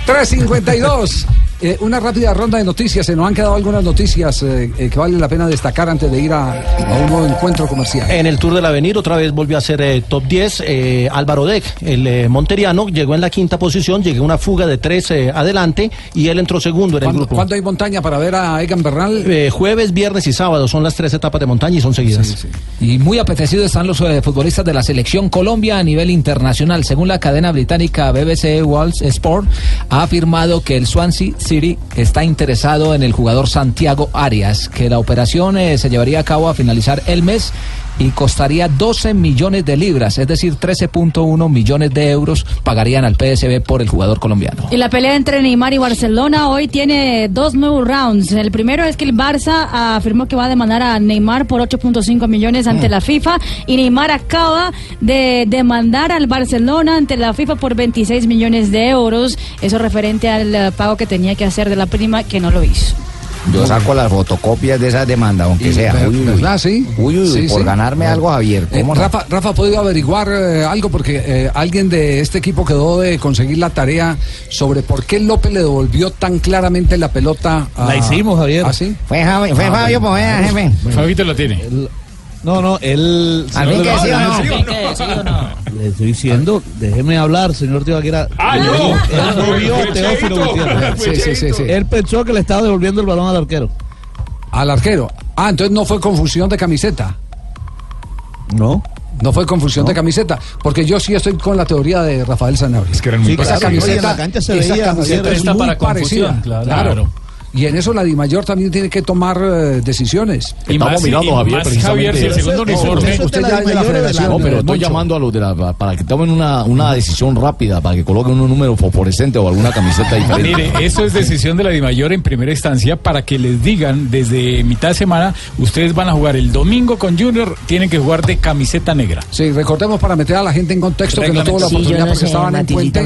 352. Eh, una rápida ronda de noticias. Se nos han quedado algunas noticias eh, eh, que vale la pena destacar antes de ir a, a un nuevo encuentro comercial. En el Tour del Avenir otra vez volvió a ser eh, top 10. eh, Álvaro Deck, el eh, monteriano, llegó en la quinta posición, llegó una fuga de tres eh, adelante y él entró segundo en el ¿Cuándo, grupo. cuándo hay montaña para ver a Egan Bernal? Eh, jueves, viernes y sábado son las tres etapas de montaña y son seguidas. Y muy apetecidos están los eh, futbolistas de la selección Colombia a nivel internacional. Según la cadena británica BBC World Sport, ha afirmado que el Swansea City está interesado en el jugador Santiago Arias, que la operación eh, se llevaría a cabo a finalizar el mes y costaría 12 millones de libras, es decir, 13.1 millones de euros pagarían al PSB por el jugador colombiano. Y la pelea entre Neymar y Barcelona hoy tiene dos nuevos rounds. El primero es que el Barça afirmó que va a demandar a Neymar por 8.5 millones ante la FIFA y Neymar acaba de demandar al Barcelona ante la FIFA por 26 millones de euros. Eso referente al eh, pago que tenía que hacer de la prima que no lo hizo. Yo saco las fotocopias de esa demanda, aunque Y, sea. Uy, uy, uy. ¿Verdad? Sí. Uy, uy, Sí, por sí. ganarme algo, Javier. Eh, ¿Cómo no? Rafa, Rafa, ¿ha podido averiguar eh, algo? Porque eh, alguien de este equipo quedó de conseguir la tarea sobre por qué López le devolvió tan claramente la pelota a... La hicimos, Javier. ¿Ah, sí? Fue, Javi- fue Ah, Fabio bueno. Poveda, jefe. Fabito lo tiene. No, no, él. ¿Al fin que sí o no? ¿Sí o no? Le estoy diciendo, déjeme hablar, señor Tibaquera. Ah, Él yo. él no vio a Teófilo Gutiérrez. Sí, sí, sí, sí. Él pensó que le estaba devolviendo el balón al arquero. Al arquero. Ah, entonces no fue confusión de camiseta. No. No fue confusión de camiseta, porque yo sí estoy con la teoría de Rafael Sanabria. Es que eran muy esa parecidos. Oye, en camiseta, la cancha se esa veía, camiseta es está muy para parecida. confusión, Claro. claro. Y en eso la DIMAYOR también tiene que tomar eh, decisiones. Estamos mirando, Javier, precisamente. Usted ya es de la federación. No, pero estoy Moncho. llamando a los de la para que tomen una, una decisión rápida, para que coloquen un número fosforescente o alguna camiseta diferente. Mire, eso es decisión de la DIMAYOR en primera instancia para que les digan desde mitad de semana, ustedes van a jugar el domingo con Junior, tienen que jugar de camiseta negra. Sí, recordemos para meter a la gente en contexto que no tuvo la Sí, oportunidad no porque sé, estaban en puente.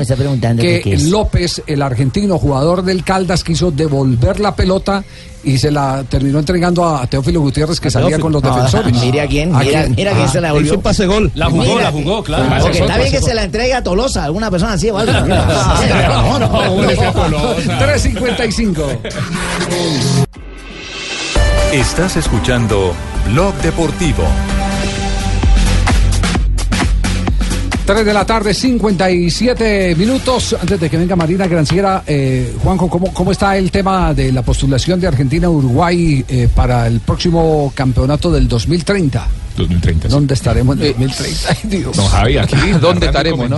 que que. López, el argentino, jugador del Caldas, quiso devolver la pelota y se la terminó entregando a Teófilo Gutiérrez que salía con los No, defensores. mire a quién, mira, mira quién se la devolvió. Hizo un pase gol. La jugó, Mira, la jugó, claro. Porque está bien que gol. se la entregue a Tolosa, alguna persona así o algo. No, no, 355. Estás escuchando Blog Deportivo. 3 de la tarde, 57 minutos. Antes de que venga Marina Granciera, eh, Juanjo, ¿cómo, ¿cómo está el tema de la postulación de Argentina-Uruguay eh, para el próximo campeonato del 2030? 2030. ¿Dónde estaremos en 2030? Ay, Dios. Don Javi, aquí. ¿Dónde estaremos, no?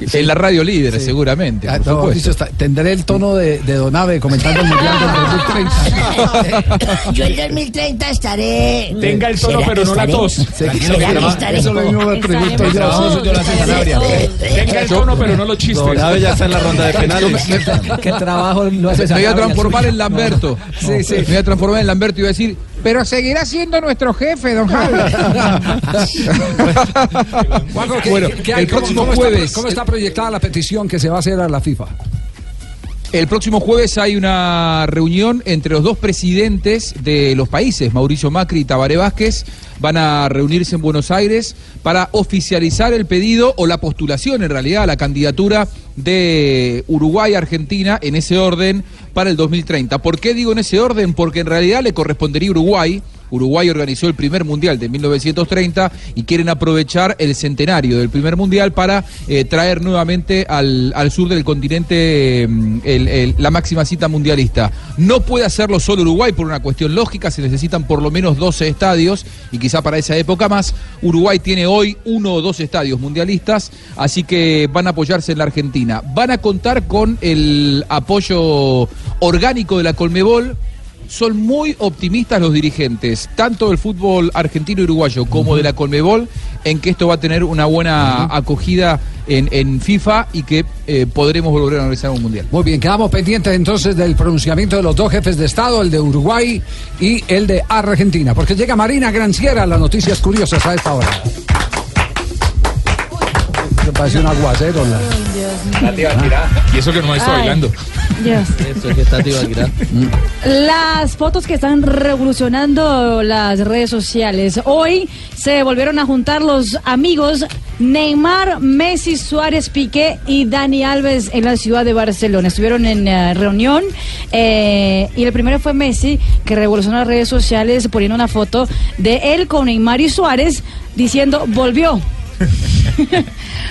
En la radio líder, seguramente. Ah, por no, supuesto. dicho está, tendré el tono de, de Donave comentando el Mundial del 2030. Yo el 2030 estaré. Tenga el tono, ¿Será pero no la tos. ¿Será que estaré? eso lo mismo me pregunto yo. La. Sanabria. Tenga el tono, pero no los chistes. Don Javi ya está en la ronda de penales. ¿Qué trabajo lo hace Me voy a transformar en Lamberto. Sí, sí. Me voy a transformar en Lamberto y voy a decir, pero seguirá siendo nuestro jefe, don Javi. Juanjo, ¿qué- Bueno, qué el ¿Cómo- próximo cómo está- jueves- ¿Cómo está proyectada la petición que se va a hacer a la FIFA? El próximo jueves hay una reunión entre los dos presidentes de los países, Mauricio Macri y Tabaré Vázquez. Van a reunirse en Buenos Aires para oficializar el pedido o la postulación, en realidad, a la candidatura de Uruguay-Argentina en ese orden para el 2030. ¿Por qué digo en ese orden? Porque en realidad le correspondería a Uruguay. Uruguay organizó el primer mundial de 1930 y quieren aprovechar el centenario del primer mundial para eh, traer nuevamente al, al sur del continente el- la máxima cita mundialista. No puede hacerlo solo Uruguay por una cuestión lógica, se necesitan por lo menos 12 estadios y quizá para esa época más. Uruguay tiene hoy uno o dos estadios mundialistas, así que van a apoyarse en la Argentina. Van a contar con el apoyo orgánico de la Colmebol son muy optimistas los dirigentes, tanto del fútbol argentino y uruguayo como de la Colmebol, en que esto va a tener una buena acogida en, en FIFA y que eh, podremos volver a organizar un mundial. Muy bien, quedamos pendientes entonces del pronunciamiento de los dos jefes de Estado, el de Uruguay y el de Argentina, porque llega Marina Granciera, las noticias curiosas a esta hora. Se parece un aguacero. la- Y eso que no está Ay. bailando. Dios. Eso que está. Las fotos que están revolucionando las redes sociales. Hoy se volvieron a juntar los amigos Neymar, Messi, Suárez, Piqué y Dani Alves en la ciudad de Barcelona. Estuvieron en eh, reunión eh, y el primero fue Messi que revolucionó las redes sociales poniendo una foto de él con Neymar y Suárez diciendo volvió.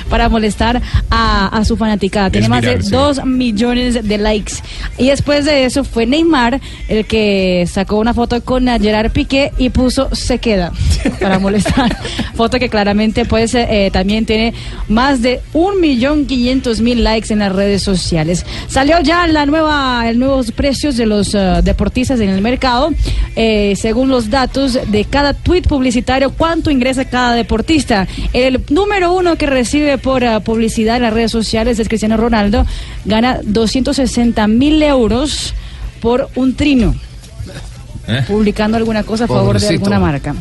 para molestar a, a su fanaticada. Tiene más de viral, sí. dos millones de likes. Y después de eso fue Neymar el que sacó una foto con Gerard Piqué y puso se queda para molestar. foto que claramente pues eh, también tiene más de un millón quinientos mil likes en las redes sociales. Salió ya la nueva, el nuevos precios de los eh, deportistas en el mercado. Eh, según los datos de cada tweet publicitario, cuánto ingresa cada deportista. El número uno que recibe por eh, publicidad en las redes sociales es Cristiano Ronaldo. Gana 260 mil euros por un trino, publicando alguna cosa a favor de alguna marca.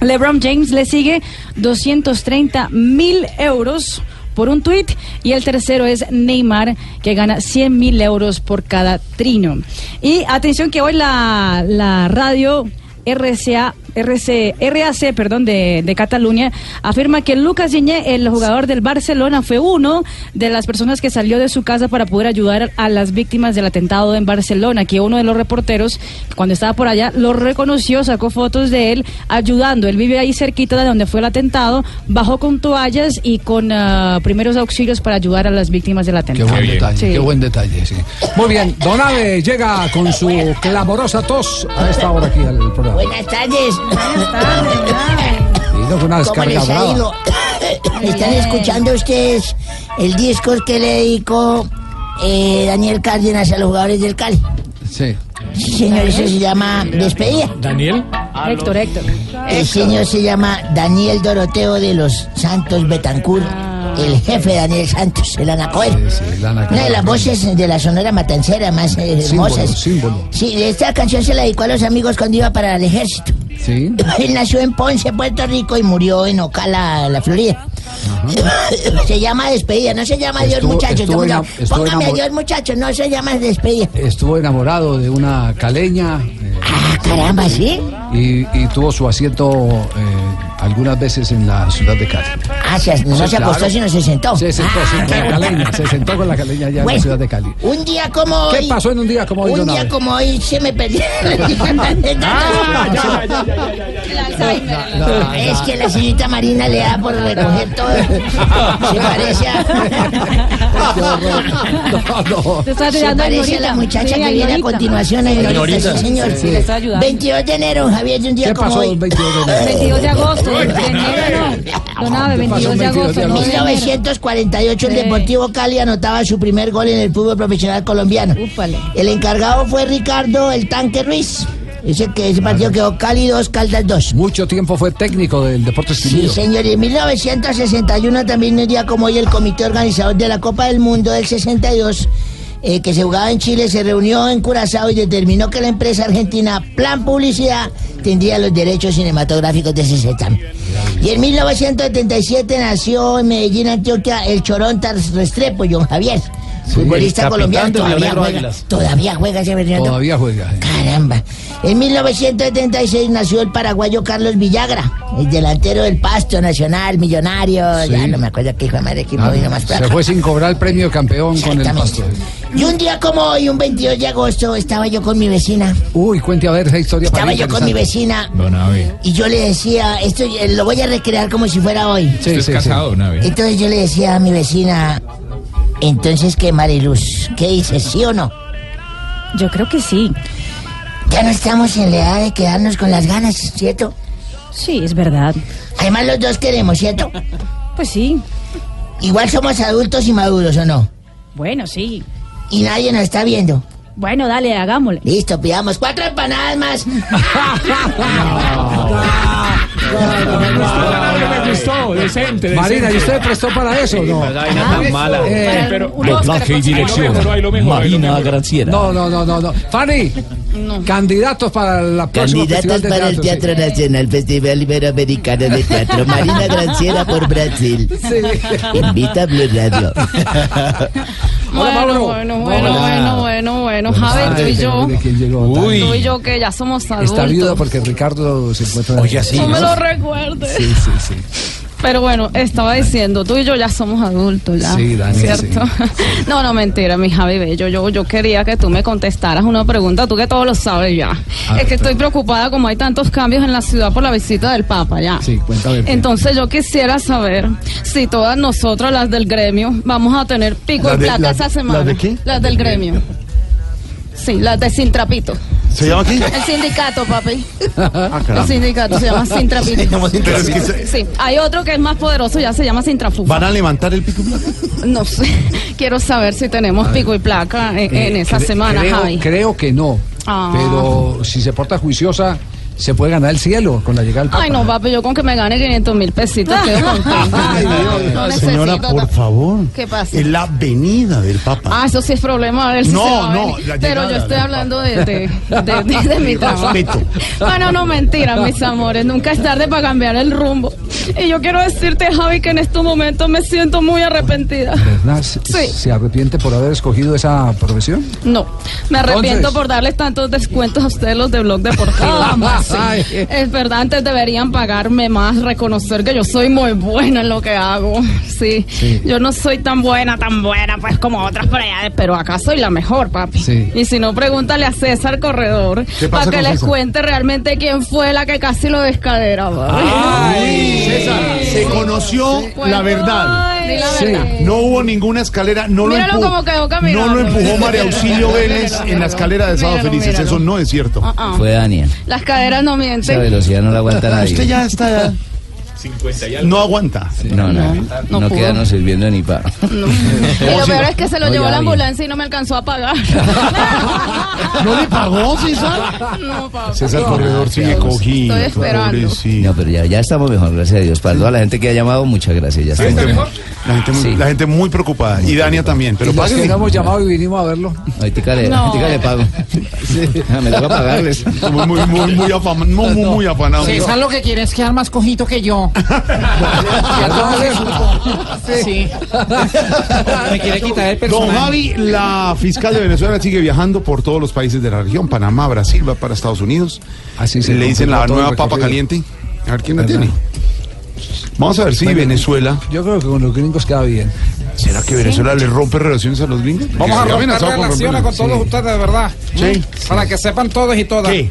LeBron James le sigue 230 mil euros por un tweet y el tercero es Neymar que gana 100 mil euros por cada trino. Y atención que hoy la, la radio RCA, RC, RAC perdón, de, de Cataluña afirma que Lucas Diñé, el jugador del Barcelona, fue uno de las personas que salió de su casa para poder ayudar a las víctimas del atentado en Barcelona, que uno de los reporteros, cuando estaba por allá, lo reconoció, sacó fotos de él ayudando. Él vive ahí cerquita de donde fue el atentado, bajó con toallas y con ah, primeros auxilios para ayudar a las víctimas del Qué atentado. buen detalle, Sí. qué buen detalle, sí. Muy bien, Don Ave llega con su clamorosa tos a esta hora aquí al programa. Buenas tardes. ¿Están escuchando ustedes el disco que le dedicó eh, Daniel Cárdenas a los jugadores del Cali. Sí. Sí, señor, eso se llama despedida. ¿Daniel? Héctor, Héctor. El señor se llama Daniel Doroteo de los Santos Betancur, el jefe Daniel Santos, el Anacoel. Una de las voces de la Sonora Matancera más eh, hermosas. símbolo. Sí, esta canción se la dedicó a los amigos cuando iba para el ejército. Sí. Él nació en Ponce, Puerto Rico y murió en Ocala, la Florida. se llama despedida, no se llama Dios Estuvo- muchachos. estuvo Póngame- enamor- Dios muchachos, no se llama despedida. Estuvo enamorado de una caleña. eh, Caramba, ¿sí? y, y tuvo su asiento eh, algunas veces en la ciudad de Cali. Ah, se- no Sí, se acostó, claro. sino se sentó. Se sentó, sí, Ah, con la caleña, se sentó con la caleña allá en la ciudad de Cali. Un día como hoy. ¿Qué pasó en un día como hoy, Un día como hoy se me perdió. Es que la señorita Marina le da por recoger todo. Se parece a. Te estás Se parece a la muchacha Sí, que viene a continuación, a Ignorita, sí, señor. Sí, le está ayudando. 22 de enero, Javier, de un día ¿Qué como pasó hoy. el 22 de enero? 22 de agosto, de enero no. Don Abe, 22 de agosto, enero. 1948 el. Deportivo Cali anotaba su primer gol en el fútbol profesional colombiano. El encargado fue Ricardo El Tanque Ruiz. Ese, que ese partido quedó Cali 2, Caldas 2. Mucho tiempo fue técnico del Deportes Sí, Quindío. señor. Y en 1961 también un día como hoy el comité organizador de la Copa del Mundo del 62, eh, que se jugaba en Chile, se reunió en Curazao y determinó que la empresa argentina Plan Publicidad tendría los derechos cinematográficos de ese certamen. Y en 1977 nació en Medellín, Antioquia, el Choronta Restrepo, John Javier. Futbolista colombiano, todavía juega, todavía juega ese Bernardo. Todavía juega. Caramba. En 1976 nació el paraguayo Carlos Villagra, el delantero del Pasto Nacional, millonario. Sí. Ya no me acuerdo qué hijo de madre equipo Ah, vino más se fue sin cobrar el premio campeón con el pasto. Y un día como hoy, un 22 de agosto, estaba yo con mi vecina. Uy, cuente a ver esa historia. Estaba para yo con mi vecina Don y yo le decía, esto eh, lo voy a recrear como si fuera hoy. Sí, sí, sí. casado, vez. Entonces yo le decía a mi vecina, entonces qué Mariluz, ¿qué dices, sí o no? Yo creo que sí. Ya no estamos en la edad de quedarnos con las ganas, ¿cierto? Sí, es verdad. Además los dos queremos, ¿cierto? Pues sí. Igual somos adultos y maduros, ¿o no? Bueno, sí. Y nadie nos está viendo. Bueno, dale, hagámosle. Listo, pidamos cuatro empanadas más. Me gustó, decente, Marina, ¿y usted prestó para eso no? tan mala. Eh, Pero, y dirección. Marina. Granciera. No, no, no, no, no. Fanny, candidatos para la próxima de para el Teatro, Nacional, Festival Iberoamericano de Teatro. Marina Granciera por Brasil. Invita a Blue Radio. Bueno, bueno, Hola. bueno, bueno, bueno. Javier, tú y yo. Uy. Tú y yo que ya somos adultos. Está viuda porque Ricardo se encuentra. Oye, sí, No me lo recuerdes. Sí, sí, sí. Pero bueno, estaba diciendo, tú y yo ya somos adultos, ya. Sí, Dani, ¿Cierto? No, no, mentira, mi Javi Bello. Yo, yo quería que tú me contestaras una pregunta, tú que todo lo sabes ya. Es que estoy preocupada como hay tantos cambios en la ciudad por la visita del Papa, ya. Sí, cuéntame. Entonces yo quisiera saber si todas nosotras, las del gremio, vamos a tener pico ¿Las y de- placa las- esa semana. las de qué? Las del gremio. Sí, las de Sin Trapito. ¿Se llama aquí? El sindicato, papi. Ah, El sindicato se llama Sin Trapito. Se llama Sin Pero es que se- Sí, hay otro que es más poderoso, ya se llama Sin Trafufa. ¿Van a levantar el pico y placa? No sé, quiero saber si tenemos pico y placa en, en Eh, esa cre- semana, creo, Javi. Creo que no. Ah. Pero si se porta juiciosa, se puede ganar el cielo con la llegada del Papa. Ay, no, papi, yo con que me gane 500 mil pesitos quedo contenta. No necesito Señora, por favor. ¿Qué pasa? Es la venida del Papa. Ah, eso sí es problema, a ver si No, se va no, la Pero yo estoy hablando de, de, de, de- de mi trabajo. Bueno, no, mentira, mis amores. Nunca es tarde para cambiar el rumbo. Y yo quiero decirte, Javi, que en estos momentos me siento muy arrepentida. ¿Verdad? ¿Se, Sí. se arrepiente por haber escogido esa profesión? No, me arrepiento Entonces. por darles tantos descuentos a ustedes los de Blog Deportivo. Sí. Ay, Es verdad, antes deberían pagarme más, reconocer que yo soy muy buena en lo que hago. Sí, Sí. yo no soy tan buena, tan buena, pues como otras por allá, pero acá soy la mejor, papi. Sí. Y si no, pregúntale a César Corredor ¿Qué pasa para que les César? cuente realmente quién fue la que casi lo descadera, papi. César, se conoció la verdad. Di la Sí. No hubo ninguna escalera, no Míralo lo empujó. como quedó caminando. No lo empujó María Auxilio Vélez Míralo, en la escalera de Sábado míralo, Felices. míralo. Eso no es cierto. Ah, ah. Fue Daniel. Las caderas no Esa mienten. velocidad no la aguanta nadie. Usted ya está. 50 y No aguanta. No, no, no, no pudo. quedanos sirviendo ni para. Y lo peor es que se lo No, llevó la ambulancia y no me alcanzó a pagar. ¿No le pagó, César? No, papá. César Corredor sigue Estoy cogido. esperando. pobrecito. No, pero ya, ya estamos mejor, gracias a Dios. Para toda la gente que ha llamado, muchas gracias. Ya La gente, estamos la, gente muy, Sí. la gente muy preocupada. Y Dania también. Pero los que no hemos llamado y vinimos a verlo. Ahorita le, No. pago. Ah, Me toca pagarles. Muy, muy, muy, muy, muy, muy afanado. César lo que quiere es quedar más cojito que yo. Sí. Me quiere quitar el Don Javi, la fiscal de Venezuela sigue viajando por todos los países de la región. Panamá, Brasil, va para Estados Unidos. Así se Le dicen la nueva papa recorrido. caliente. A ver quién la tiene. Vamos a ver si Bueno, Venezuela. Yo creo que con los gringos queda bien. ¿Será que Venezuela le rompe relaciones a los gringos? Vamos a romper con relaciones con todos ustedes, de verdad. Sí. Para que sepan todos y todas. ¿Qué?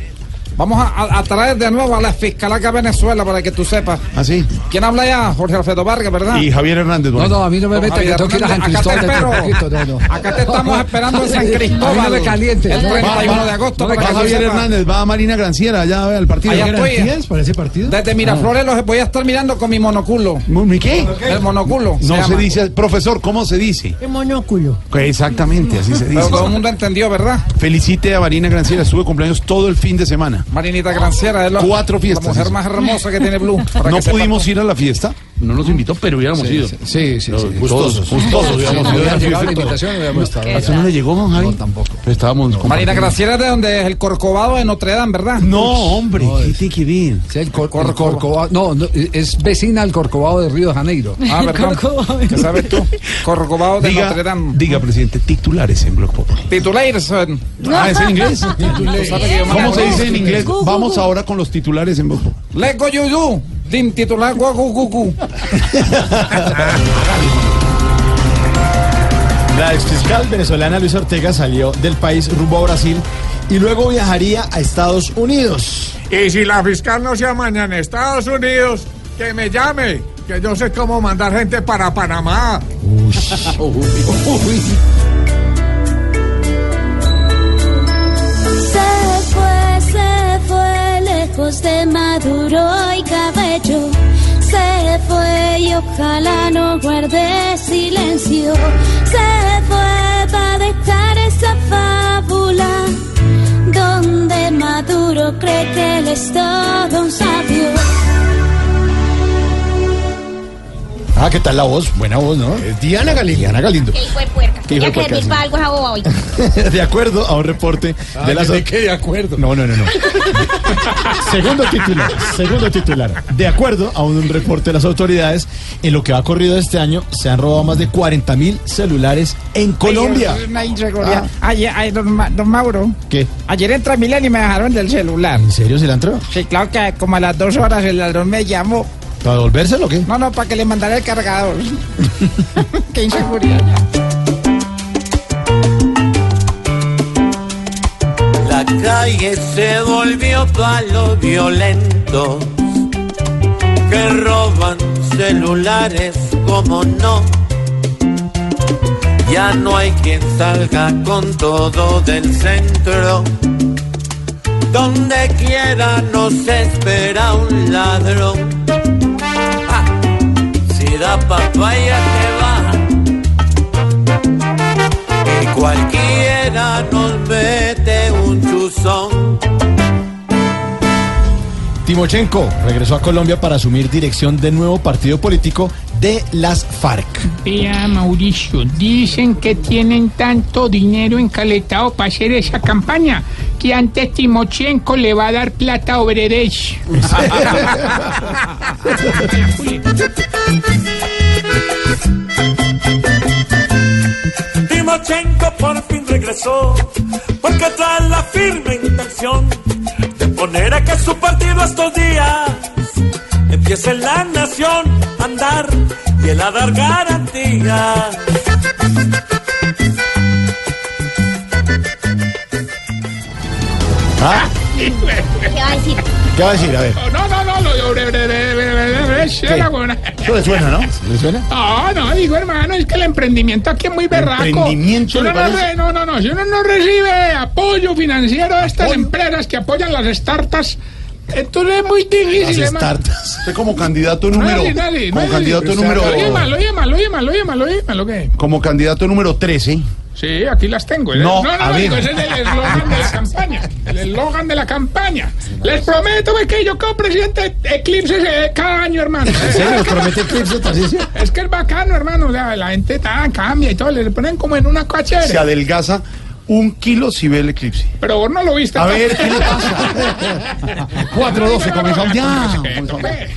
Vamos a, a- a traer de nuevo a la fiscal acá a Venezuela para que tú sepas. ¿Ah, sí? ¿Quién habla ya? Jorge Alfredo Vargas, ¿verdad? Y Javier Hernández. No, bueno. no, a mí no me meta que Javier tengo que ir a San Hernández, acá te Cristóbal. no, no. Acá te estamos esperando en San A mí Cristóbal. no me caliente. El no. 31 de agosto. Va, para va tú Javier. Hernández, va Marina Granciera allá a ver el partido. Allá estoy. para ese partido? Desde Miraflores los voy a estar mirando con mi monoculo. ¿Mi qué? El monoculo. No se, llama. dice, profesor, ¿cómo se dice? El monóculo. Exactamente, así se dice. Pero todo el mundo entendió, ¿verdad? Felicite a Marina Granciera, estuve cumpleaños todo el fin de semana. Marinita Granciera es lo- Cuatro fiestas. la mujer más hermosa que tiene Blue. para No que sepa pudimos ir a la fiesta, no nos invitó, pero hubiéramos Sí, ido. sí, sí, sí, sí. Gustosos, gustosos, a hubiera la llegado la invitación, no hubiéramos estado. ¿A usted no le llegó, don Javi? No, tampoco. Pero estábamos Marina es de donde es el Corcovado de Notre Dame, ¿verdad? No, hombre, ¿qué? Sí, el, cor- el Corcovado. No, no, es vecina al Corcovado de Río de Janeiro. Ah, ¿verdad? ¿Qué sabes tú? Corcovado de Diga, Notre Dame. diga, presidente, titulares en Blog Pop. Titulares. eh, Ah, ¿es en inglés? ¿Cómo se dice en inglés? Vamos ahora con los titulares en Blog Pop. Let's go, you do. Din titular, guau, guau. La exfiscal venezolana Luis Ortega salió del país rumbo a Brasil y luego viajaría a Estados Unidos. Y si la fiscal no se amaña en Estados Unidos, que me llame, que yo sé cómo mandar gente para Panamá. Se fue, se fue lejos de Maduro y Cabello. Se fue y ojalá no guarde silencio. Se fue para dejar esa fábula donde Maduro cree que él es todo un sabio. Ah, ¿qué tal la voz? Buena voz, ¿no? Diana Galindo. Diana Galindo. Que hijo de puerca. ¿Qué hijo de puerca, sí? algo hoy. de acuerdo a un reporte Ah, de la ¿de qué de acuerdo? No, no, no, no. segundo titular, segundo titular. De acuerdo a un reporte de las autoridades, en lo que va corrido este año se han robado más de 40 mil celulares en Colombia. Ay, Una inseguridad. Ay, ay, don, Ma- don Mauro. ¿Qué? Ayer Milen y me dejaron del celular. ¿En serio se la entró? Sí, claro que como a las dos horas el ladrón me llamó. ¿Para devolvérselo o qué? No, no, para que le mandara el cargador. Qué inseguridad. La calle se volvió para los violentos que roban celulares como no. Ya no hay quien salga con todo del centro. Donde quiera nos espera un ladrón. Da papaya te va. Y cualquiera nos mete un chuzón. Timochenko regresó a Colombia para asumir dirección del nuevo partido político de las FARC. Vea, Mauricio, dicen que tienen tanto dinero encaletado para hacer esa campaña que antes Timochenko le va a dar plata a Obredech. Timochenko por fin regresó, porque trae la firme intención de poner a que su partido estos días empiece la nación a andar y él a dar garantías. ¿Ah? ¿Qué va a decir? ¿Qué va a decir? A ver. No, no, no. Eso le suena, ¿no? ¿Le suena? No, no, digo hermano, es que el emprendimiento aquí es muy berraco. ¿Emprendimiento Si uno le no, no, no, no, si uno no recibe apoyo financiero de estas empresas que apoyan las startups, Entonces es muy difícil, hermano. Usted como candidato número Dale, dale, como dale. candidato número Oye, malo, oye, malo, oye, malo, oye, malo, oye, malo, ¿qué? como candidato número 13. Sí, aquí las tengo. No, no, no, no, digo, ese es el eslogan de la campaña. El eslogan de la campaña. Les prometo pues, que yo como presidente eclipse eh, cada año, hermano. ¿En serio? ¿Promete eclipse, Tarcisio? Es que es bacano, hermano. O sea, la gente tan cambia y todo. Le ponen como en una cochera. Se adelgaza un kilo si ve el eclipse. Pero vos no lo viste. A ver, ¿qué le pasa? 4-12 comenzamos ya. Respeto, ve.